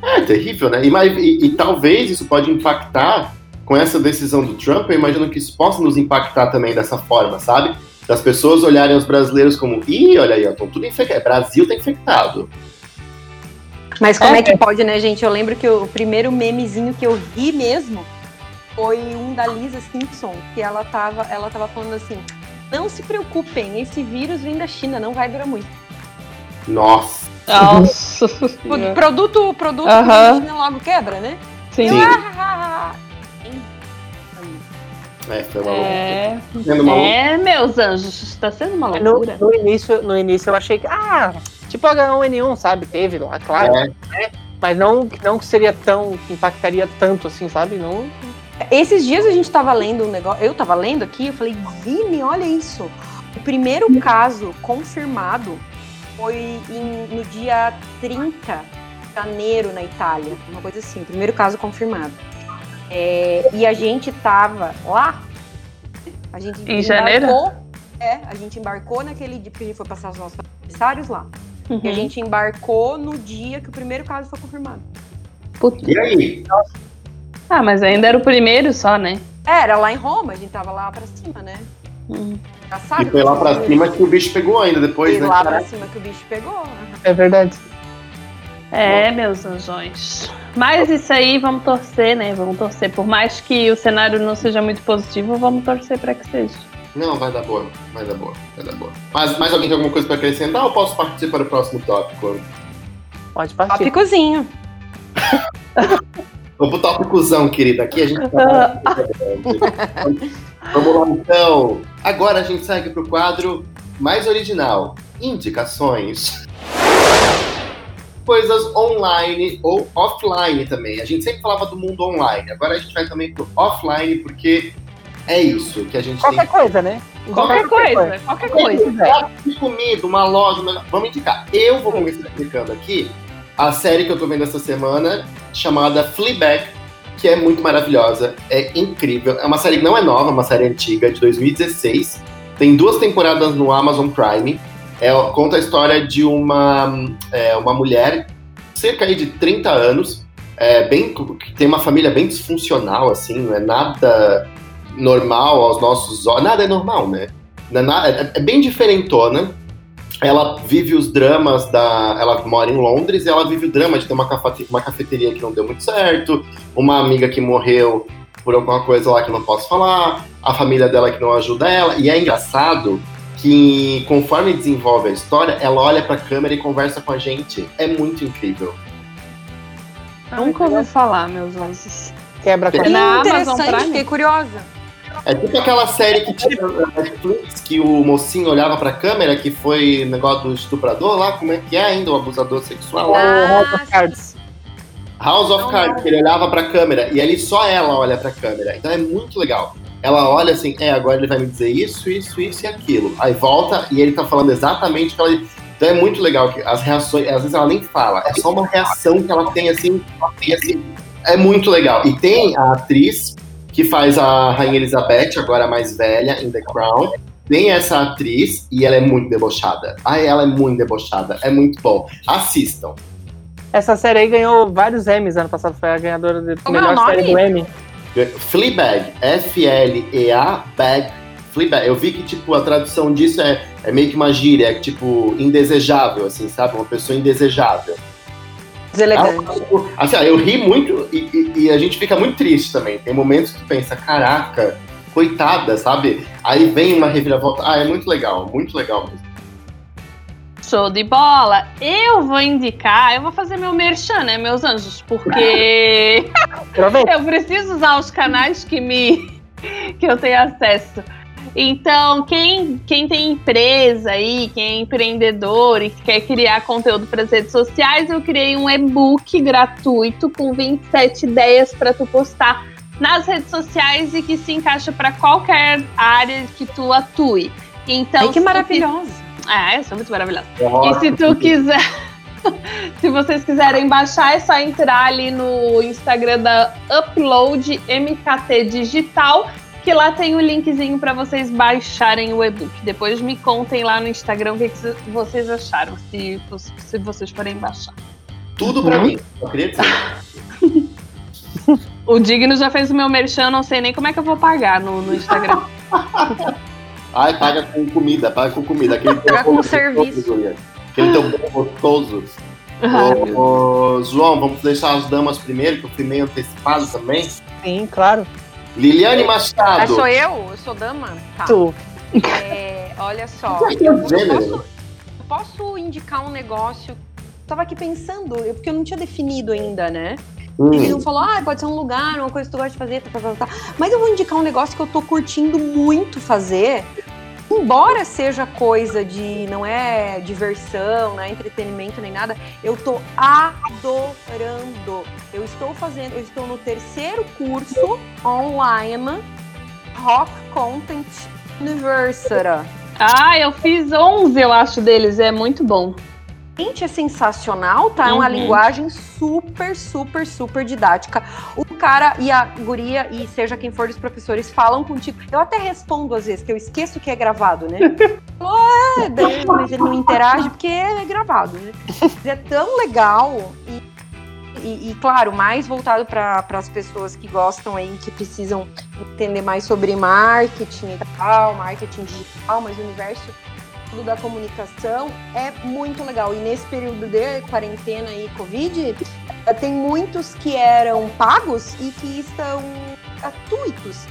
Speaker 1: É terrível, né? E, mas- e- e talvez isso pode impactar com essa decisão do Trump. Eu imagino que isso possa nos impactar também dessa forma, sabe? Das pessoas olharem os brasileiros como, ih, olha aí, ó, estão tudo infectado. Brasil tá infectado.
Speaker 5: Mas como
Speaker 4: É.
Speaker 5: é. que pode, né, gente? Eu lembro que o primeiro memezinho que eu ri mesmo foi um da Lisa Simpson, que ela tava, ela tava falando assim: não se preocupem, esse vírus vem da China, não vai durar muito.
Speaker 1: Nossa.
Speaker 3: Nossa.
Speaker 5: O produto, o produto
Speaker 3: Aham.
Speaker 5: da China logo quebra, né?
Speaker 3: Sim.
Speaker 1: Sim.
Speaker 5: Ah,
Speaker 1: É, foi uma loucura.
Speaker 3: É,
Speaker 1: loucura.
Speaker 3: é, meus anjos, está sendo uma
Speaker 4: No,
Speaker 3: loucura.
Speaker 4: no início, no início eu achei que. Ah, tipo H1N1, sabe? Teve lá, claro.
Speaker 1: É.
Speaker 4: né? Mas não, não que seria tão. que impactaria tanto assim, sabe? Não.
Speaker 5: Esses dias a gente tava lendo um negócio. Eu tava lendo aqui, eu falei, Vini, olha isso. O primeiro caso confirmado foi em- no dia 30 de janeiro na Itália. Uma coisa assim, o primeiro caso confirmado. É, e a gente tava lá. A gente
Speaker 3: Em janeiro?
Speaker 5: embarcou. É, a gente embarcou naquele dia, porque a gente foi passar os nossos aniversários lá. E a
Speaker 3: Uhum.
Speaker 5: gente embarcou no dia que o primeiro caso foi confirmado.
Speaker 3: Puta.
Speaker 1: E aí?
Speaker 3: Ah, mas ainda era o primeiro só, né?
Speaker 5: É, era lá em Roma, a gente tava lá pra cima, né?
Speaker 3: Hum.
Speaker 1: E foi lá pra
Speaker 5: porque-
Speaker 1: cima que o bicho pegou ainda depois,
Speaker 5: Foi
Speaker 1: né?
Speaker 5: lá pra cima que o bicho pegou.
Speaker 4: É verdade.
Speaker 3: É, meus anjões. Mas isso aí, vamos torcer, né? Vamos torcer. Por mais que o cenário não seja muito positivo, vamos torcer pra que seja.
Speaker 1: Não, vai dar boa, vai dar boa, vai dar boa. Mas mais alguém tem alguma coisa pra acrescentar ou posso partir para o próximo tópico?
Speaker 4: Pode partir.
Speaker 5: Tópicozinho.
Speaker 1: Vamos pro tópicozão, querida. Aqui a gente tá... Vamos lá, então. Agora a gente segue pro quadro mais original. Indicações. Coisas online ou offline também. A gente sempre falava do mundo online. Agora a gente vai também pro offline, porque é isso que a gente
Speaker 4: Qualquer coisa, né?
Speaker 3: Qualquer coisa, qualquer coisa.
Speaker 1: tem. Prato de comida, uma loja, uma- vamos indicar. Eu vou começar explicando aqui a série que eu tô vendo essa semana, chamada Fleabag, que é muito maravilhosa, é incrível. É uma série que não é nova, é uma série antiga, de 2016. Tem duas temporadas no Amazon Prime. É, conta a história de uma, é, uma mulher, cerca aí de 30 anos, é, bem, que tem uma família bem disfuncional, assim, não é nada normal aos nossos olhos. Nada é normal, né? É, é- é bem diferentona. Ela vive os dramas da. Ela mora em Londres e ela vive o drama de ter uma, cafete- uma cafeteria que não deu muito certo, uma amiga que morreu por alguma coisa lá que eu não posso falar, a família dela que não ajuda ela. E é engraçado que, conforme desenvolve a história, ela olha pra câmera e conversa com a gente. É muito incrível.
Speaker 3: Nunca ouvi falar, meus anjos.
Speaker 4: Quebra com
Speaker 3: É
Speaker 4: a
Speaker 3: na Amazon
Speaker 5: Interessante,
Speaker 3: Prime?
Speaker 5: fiquei curiosa.
Speaker 1: É tipo aquela série que tinha na Netflix que o mocinho olhava pra câmera, que foi o negócio do estuprador lá, como é que é ainda, o abusador sexual?
Speaker 4: o
Speaker 5: Ah,
Speaker 4: House of. Cards.
Speaker 1: House of Cards, que ele olhava pra câmera e ali só ela olha pra câmera. Então é muito legal. Ela olha assim, é, agora ele vai me dizer isso, isso, isso e aquilo. Aí volta e ele tá falando exatamente o que ela. Então é muito legal que as reações, às vezes ela nem fala, é só uma reação que ela tem assim, e, assim, é muito legal. E tem a atriz que faz a Rainha Elizabeth, agora mais velha, em The Crown. Tem essa atriz e ela é muito debochada. Ai, ela é muito debochada. É muito bom. Assistam.
Speaker 4: Essa série aí ganhou vários Emmys ano passado. Foi a ganhadora de
Speaker 5: Como é
Speaker 4: melhor série do Emmy.
Speaker 1: Fleabag, F-L-E-A, bag, Fleabag. Eu vi que, tipo, a tradução disso é, é meio que uma gíria, é, tipo, indesejável, assim, sabe? Uma pessoa indesejável.
Speaker 5: Deselegante.
Speaker 1: Assim, ó, eu ri muito e, e- e a gente fica muito triste também. Tem momentos que tu pensa, caraca, coitada, sabe? Aí vem uma reviravolta. Ah, é muito legal, muito legal mesmo.
Speaker 3: Show de bola! Eu vou indicar, eu vou fazer meu merchan, né, meus anjos? Porque eu preciso usar os canais que me que eu tenho acesso. Então, quem, quem tem empresa aí, quem é empreendedor e que quer criar conteúdo para as redes sociais, eu criei um e-book gratuito com 27 ideias para tu postar nas redes sociais e que se encaixa para qualquer área que tu atue. Então,
Speaker 5: Ai, que
Speaker 3: tu
Speaker 5: maravilhosa.
Speaker 3: ah, eu sou muito maravilhosa. E se tu quiser, se vocês quiserem baixar, é só entrar ali no Instagram da Upload MKT Digital, que lá tem o linkzinho para vocês baixarem o e-book. Depois me contem lá no Instagram o que, que vocês acharam, se, se vocês forem baixar.
Speaker 1: Tudo pra mim. Só queria dizer.
Speaker 3: O Digno já fez o meu merchan, não sei nem como é que eu vou pagar no, no Instagram.
Speaker 1: Ai, paga com comida, paga com comida. Aquele
Speaker 5: Paga com serviço.
Speaker 1: gostoso. Aquele teu bolo gostoso. Ô, ô, João, vamos deixar as damas primeiro, que eu fui meio antecipado também.
Speaker 4: Sim, claro.
Speaker 1: Liliane
Speaker 5: Ah,
Speaker 1: Machado.
Speaker 5: sou eu? Eu sou dama? Tá.
Speaker 4: Tu.
Speaker 5: É, olha só. Eu,
Speaker 1: é
Speaker 5: posso, posso indicar um negócio. Tava aqui pensando, eu- porque eu não tinha definido ainda, né? Ele
Speaker 1: Hum,
Speaker 5: não falou, ah, pode ser um lugar, uma coisa que tu gosta de fazer, tá, tá, tá, tá. Mas eu vou indicar um negócio que eu tô curtindo muito fazer. Embora seja coisa de, não é diversão, não é entretenimento nem nada, eu tô adorando. Eu estou fazendo, eu estou no terceiro curso online Rock Content University.
Speaker 3: Ah, eu fiz 11, eu acho, deles. É muito bom.
Speaker 5: Gente, é sensacional, tá? É uma
Speaker 3: Uhum.
Speaker 5: linguagem super, super, super didática. O cara e a guria, e seja quem for dos professores, falam contigo. Eu até respondo às vezes, que eu esqueço que é gravado, né? Falou, é, daí, mas ele não interage porque é gravado, né? Mas é tão legal e, e- e, claro, mais voltado para as pessoas que gostam aí, que precisam entender mais sobre marketing e tal, marketing digital, mas o universo tudo da comunicação é muito legal. E nesse período de quarentena e Covid, eh, tem muitos que eram pagos e que estão gratuitos.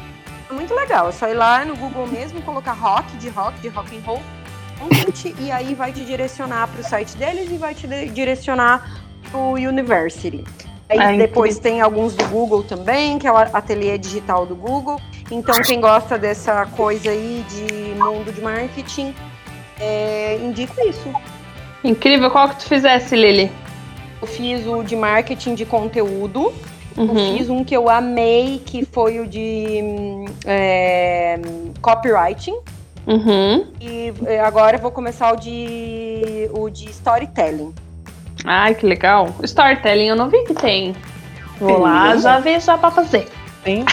Speaker 5: É muito legal. É só ir lá no Google mesmo, colocar rock, de rock, de rock and roll, e aí vai te direcionar para o site deles e vai te direcionar para o University. Aí
Speaker 3: Ah,
Speaker 5: depois tem alguns do Google também, que é o ateliê digital do Google. Então, quem gosta dessa coisa aí de mundo de marketing, é, indico isso.
Speaker 3: Incrível. Qual que tu fizesse, Lili?
Speaker 5: Eu fiz o de marketing de conteúdo. Eu
Speaker 3: Uhum.
Speaker 5: fiz um que eu amei, que foi o de é, copywriting.
Speaker 3: Uhum.
Speaker 5: E é, agora eu vou começar o de, o de storytelling.
Speaker 3: Ai, que legal. Storytelling eu não vi que tem. Vou
Speaker 4: Tem,
Speaker 3: lá já ver já pra fazer.
Speaker 4: Sim.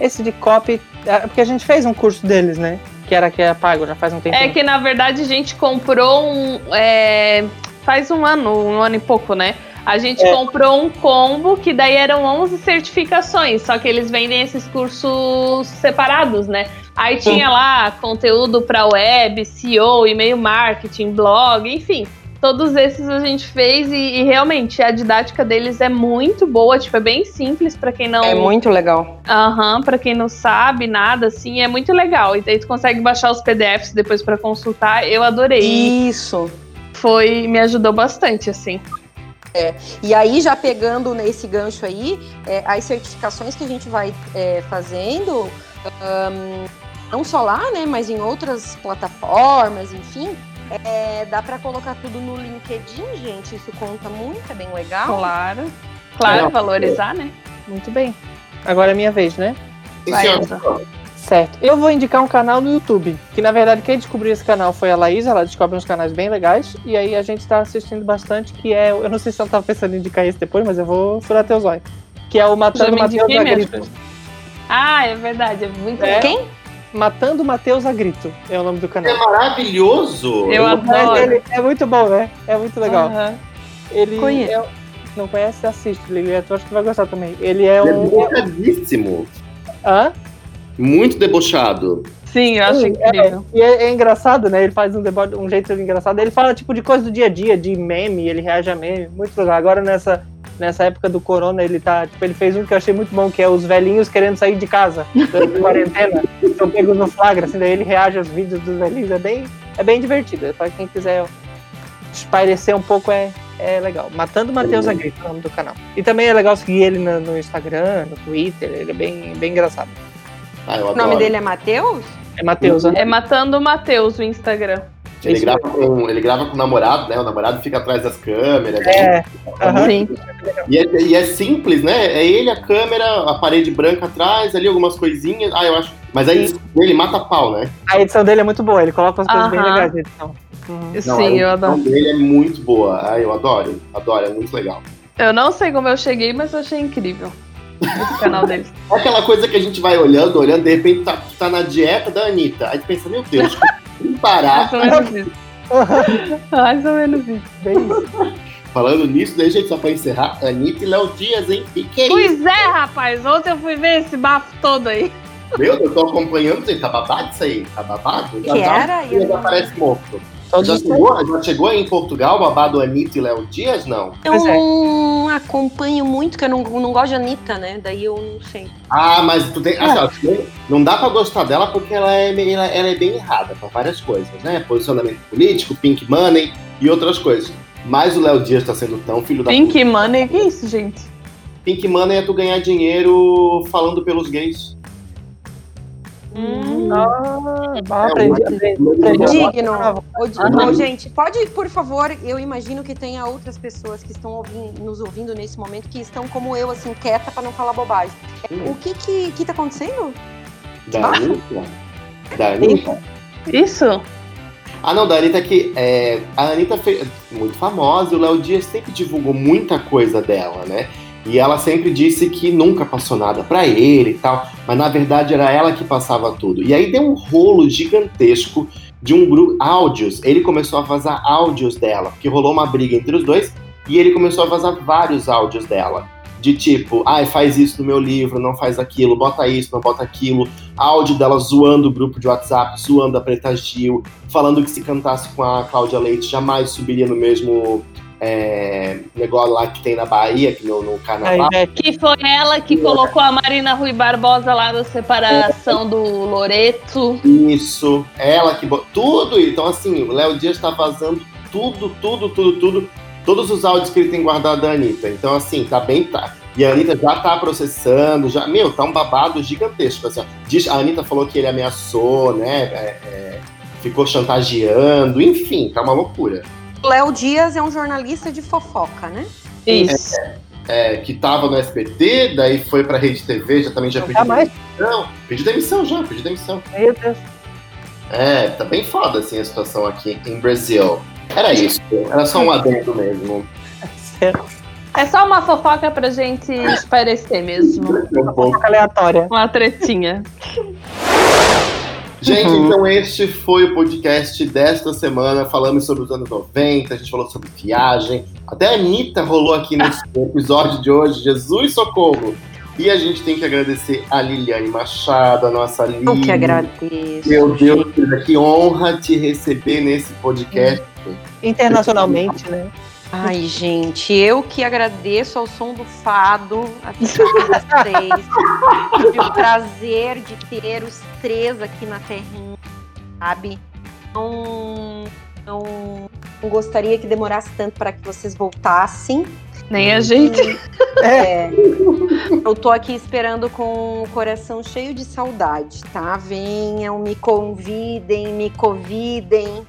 Speaker 4: Esse de copy, é, porque a gente fez um curso deles, né? Que era que é pago, já faz um tempo.
Speaker 3: É que na verdade a gente comprou um. é, faz um ano, um ano e pouco, né? A gente
Speaker 4: É.
Speaker 3: comprou um combo que daí eram 11 certificações, só que eles vendem esses cursos separados, né? Aí tinha lá conteúdo para web, SEO, e-mail marketing, blog, enfim. Todos esses a gente fez e, e realmente a didática deles é muito boa, tipo, é bem simples para quem não
Speaker 5: É muito legal.
Speaker 3: Aham, pra quem não sabe nada, assim, é muito legal. E daí tu consegue baixar os PDFs depois pra consultar. Eu adorei.
Speaker 5: Isso.
Speaker 3: Foi, me ajudou bastante, assim.
Speaker 5: E aí, já pegando nesse gancho aí, é, as certificações que a gente vai é, fazendo, ahn, não só lá, né, mas em outras plataformas, enfim, é, dá para colocar tudo no LinkedIn, gente. Isso conta muito, é bem legal.
Speaker 3: Claro. Claro,
Speaker 1: Não.
Speaker 3: valorizar, né?
Speaker 4: Muito bem. Agora é minha vez, né?
Speaker 3: Vai. Elza.
Speaker 4: Certo. Eu vou indicar um canal no YouTube. Que na verdade quem descobriu esse canal foi a Laís, ela descobre uns canais bem legais. E aí a gente tá assistindo bastante, que é. Eu não sei se ela tava pensando em indicar esse depois, mas eu vou furar teu zóio. Que é o Matando Matheus
Speaker 3: indiquei
Speaker 4: a
Speaker 3: mesmo.
Speaker 4: Grito.
Speaker 3: Ah, é verdade, é muito
Speaker 4: É.
Speaker 5: Quem?
Speaker 4: Matando Matheus a Grito é o nome do
Speaker 1: É
Speaker 4: canal.
Speaker 1: maravilhoso.
Speaker 3: Eu
Speaker 4: É,
Speaker 3: adoro.
Speaker 4: ele- é muito bom, né? É muito legal. Ele
Speaker 5: Conheço.
Speaker 4: é- não conhece, assiste, Lili. Tu acho que vai gostar também. Ele é
Speaker 1: Ele é
Speaker 4: um.
Speaker 1: debochadíssimo.
Speaker 4: Hã?
Speaker 1: Muito debochado.
Speaker 3: Sim, eu acho
Speaker 4: Sim,
Speaker 3: incrível.
Speaker 4: E é, é engraçado, né? Ele faz um, um jeito engraçado. Ele fala, tipo, de coisa do dia a dia, de meme, ele reage a meme. Muito legal. Agora, nessa, nessa época do corona, ele tá. Tipo, ele fez um que eu achei muito bom, que é os velhinhos querendo sair de casa durante a quarentena. Estão pegos no flagra, assim, daí ele reage aos vídeos dos velhinhos. É bem, é bem divertido. É Pra quem quiser espairecer um pouco, é, é legal. Matando Matheus a Grito, é o nome do canal. E também é legal seguir ele no, no Instagram, no Twitter. Ele é bem, bem engraçado.
Speaker 1: Ah,
Speaker 5: O nome dele é Matheus?
Speaker 4: É Matheus, né?
Speaker 3: É Matando Matheus o Instagram.
Speaker 1: Ele
Speaker 4: Isso
Speaker 1: grava, com, ele grava com o namorado, né? O namorado fica atrás das câmeras.
Speaker 4: É. Aham.
Speaker 3: Sim.
Speaker 1: E, é, e é simples, né? É ele, a câmera, a parede branca atrás, ali algumas coisinhas. Ah, eu acho. Mas aí ele mata pau, né?
Speaker 4: A edição dele é muito boa, ele coloca umas coisas bem legais na edição. Uhum.
Speaker 1: Não,
Speaker 3: Sim,
Speaker 1: a
Speaker 3: eu
Speaker 1: edição
Speaker 3: adoro.
Speaker 1: dele é muito boa. Ah, eu adoro. Adoro, é muito legal.
Speaker 3: Eu não sei como eu cheguei, mas eu achei incrível esse canal deles.
Speaker 1: É aquela coisa que a gente vai olhando, olhando, de repente tá, tá na dieta da Anitta. Aí tu pensa, meu Deus, parar.
Speaker 3: Mais ou menos isso. Mais ou menos isso.
Speaker 4: Bem isso.
Speaker 1: Falando nisso, daí, gente, só pra encerrar, Anitta e Léo Dias, hein? E que é isso?
Speaker 3: Pois é, rapaz. Ontem eu fui ver esse bafo todo aí.
Speaker 1: Meu Deus, eu tô acompanhando, gente, tá babado isso aí? Tá babado? Já
Speaker 5: Que
Speaker 1: já,
Speaker 5: era?
Speaker 1: já, já parece morto.
Speaker 4: Todos
Speaker 1: Já chegou, já chegou aí em Portugal o babado Anitta e Léo Dias, não?
Speaker 5: Eu
Speaker 4: é.
Speaker 5: não acompanho muito, que eu não, não gosto de Anitta, né? Daí eu não sei.
Speaker 1: Ah, mas tu tem. Assim, não dá pra gostar dela porque ela é, meio- ela, ela é bem errada pra várias coisas, né? Posicionamento político, pink money e outras coisas. Mas o Léo Dias tá sendo tão filho da
Speaker 3: Pink Money, que isso, gente?
Speaker 1: Pink Money é tu ganhar dinheiro falando pelos gays.
Speaker 5: Hum.
Speaker 4: Ah,
Speaker 1: É,
Speaker 4: aprendi, aprendi, aprendi.
Speaker 5: Digno. Gente, pode, por favor, eu imagino que tenha outras pessoas que estão ouvindo- nos ouvindo nesse momento que estão como eu, assim, quieta pra não falar bobagem. O que que, que tá acontecendo?
Speaker 1: Da Anitta? Da Anitta?
Speaker 3: Isso?
Speaker 1: Ah, não, da Anitta que é, a Anitta foi muito famosa o Léo Dias sempre divulgou muita coisa dela, né? E ela sempre disse que nunca passou nada pra ele e tal, mas na verdade era ela que passava tudo. E aí deu um rolo gigantesco de um grupo áudios. Ele começou a vazar áudios dela, porque rolou uma briga entre os dois e ele começou a vazar vários áudios dela. De tipo, ai, faz isso no meu livro, não faz aquilo, bota isso, não bota aquilo. Áudio dela zoando o grupo de WhatsApp, zoando a Preta Gil, falando que se cantasse com a Cláudia Leite jamais subiria no mesmo é, negócio lá que tem na Bahia, que no, no carnaval.
Speaker 4: Ivete,
Speaker 3: Que foi ela que colocou a Marina Rui Barbosa lá na separação do Loreto.
Speaker 1: Isso, ela que. Tudo! Então, assim, o Léo Dias tá vazando tudo, tudo, tudo, tudo. Todos os áudios que ele tem guardado da Anitta. Então, assim, tá bem. Tá. E a Anitta já tá processando, já. Meu, tá um babado gigantesco. Assim. Diz, a Anitta falou que ele ameaçou, né? é, é, ficou chantageando, enfim, tá uma loucura.
Speaker 5: O Léo Dias é um jornalista de fofoca, né?
Speaker 3: Isso.
Speaker 1: É, que tava no SBT, daí foi pra Rede TV, já também já pediu
Speaker 4: mais.
Speaker 1: demissão. Pediu demissão já, pediu demissão.
Speaker 4: Meu Deus.
Speaker 1: É, tá bem foda assim a situação aqui em Brasil. Era isso, era só um adendo mesmo.
Speaker 3: É só uma fofoca pra gente esparecer mesmo.
Speaker 1: Um pouco.
Speaker 4: Fofoca aleatória.
Speaker 3: Uma tretinha.
Speaker 1: Gente,
Speaker 4: Uhum.
Speaker 1: então este foi o podcast desta semana. Falamos sobre os anos 90, a gente falou sobre viagem. Até a Anitta rolou aqui nesse episódio de hoje. Jesus socorro! E a gente tem que agradecer a Liliane Machado, a nossa Lili.
Speaker 5: Eu que agradeço.
Speaker 1: Meu Deus, que honra te receber nesse podcast.
Speaker 4: Internacionalmente, né?
Speaker 5: Ai, gente, eu que agradeço ao som do fado aqui pra vocês. Tive o prazer de ter os três aqui na terrinha, sabe? Não, não, não gostaria que demorasse tanto para que vocês voltassem.
Speaker 3: Nem a gente.
Speaker 5: É, eu tô aqui esperando com o coração cheio de saudade, tá? Venham, me convidem, me convidem.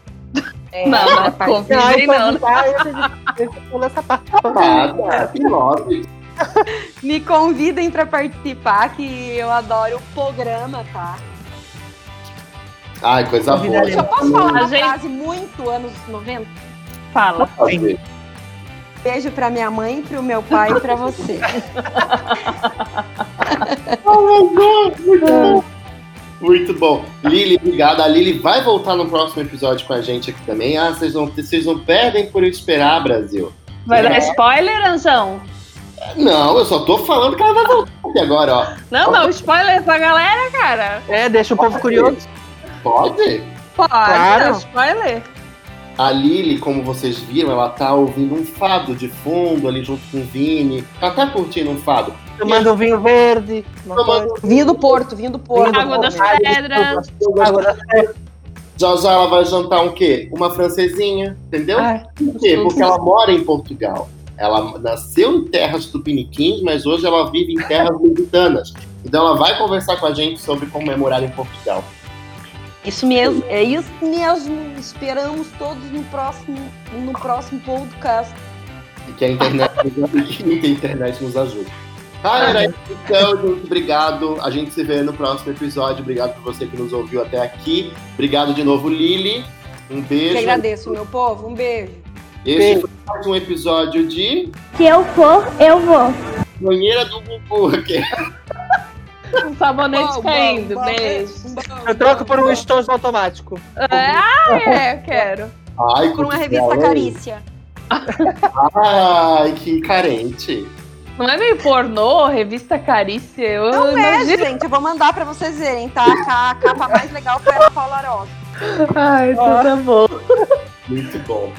Speaker 5: É,
Speaker 3: Não,
Speaker 5: pra
Speaker 3: não, não.
Speaker 4: Ah, eu eu pulo essa parte.
Speaker 1: Nada, que love.
Speaker 5: Me convidem pra participar, que eu adoro o programa, tá?
Speaker 1: Ai, coisa boa.
Speaker 4: Convidarei.
Speaker 5: Eu posso falar uma
Speaker 3: A gente-
Speaker 5: frase muito anos 90?
Speaker 3: Fala.
Speaker 5: Beijo pra minha mãe, pro meu pai e pra você.
Speaker 1: Muito bom. Lili, obrigado. A Lili vai voltar no próximo episódio com a gente aqui também. Ah, vocês não, vocês não perdem por esperar, Brasil.
Speaker 3: Vai dar spoiler, Anjão?
Speaker 1: Não, eu só tô falando que ela vai voltar aqui agora, ó.
Speaker 3: Não, não, spoiler pra galera, cara.
Speaker 4: É, deixa o povo curioso.
Speaker 1: Pode?
Speaker 3: Pode
Speaker 4: Claro.
Speaker 3: dar spoiler.
Speaker 1: A Lili, como vocês viram, ela tá ouvindo um fado de fundo ali junto com o Vini. Ela tá curtindo um fado.
Speaker 4: Tomando um vinho verde.
Speaker 5: Vinho do Porto, vinho do Porto.
Speaker 3: Água das pedras.
Speaker 4: Água das pedras.
Speaker 1: Já já ela vai jantar um quê? Uma francesinha, entendeu?
Speaker 3: Ai,
Speaker 1: Por quê? Porque ela mora em Portugal. Ela nasceu em terras tupiniquins, mas hoje ela vive em terras lusitanas. Então ela vai conversar com a gente sobre como é morar em Portugal.
Speaker 5: Isso mesmo, é isso mesmo. Esperamos todos no próximo, no próximo podcast.
Speaker 1: E que a internet, que a internet nos ajude. Ah, era isso. Então, gente, obrigado. A gente se vê no próximo episódio. Obrigado por você que nos ouviu até aqui. Obrigado de novo, Lili. Um beijo.
Speaker 5: agradeço, meu povo. Um beijo.
Speaker 1: Esse foi mais um episódio de
Speaker 2: Se eu for, eu vou.
Speaker 1: Banheira do Gugu. aqui.
Speaker 3: um sabonete
Speaker 5: Bom,
Speaker 3: caindo.
Speaker 5: bom,
Speaker 3: Beijo.
Speaker 5: bom,
Speaker 4: Eu troco por um estojo automático.
Speaker 3: Ah, é, eu quero.
Speaker 1: Ai,
Speaker 5: Por uma
Speaker 1: que
Speaker 5: revista
Speaker 1: bela.
Speaker 5: Carícia.
Speaker 1: Ai, que carente.
Speaker 3: Não é meio pornô, revista carícia? Eu
Speaker 5: Não é,
Speaker 3: imagino.
Speaker 5: gente. Eu vou mandar pra vocês verem, tá? A ca- A capa mais legal foi a da Paula Arosa.
Speaker 3: Ai, tudo bom.
Speaker 1: Muito bom.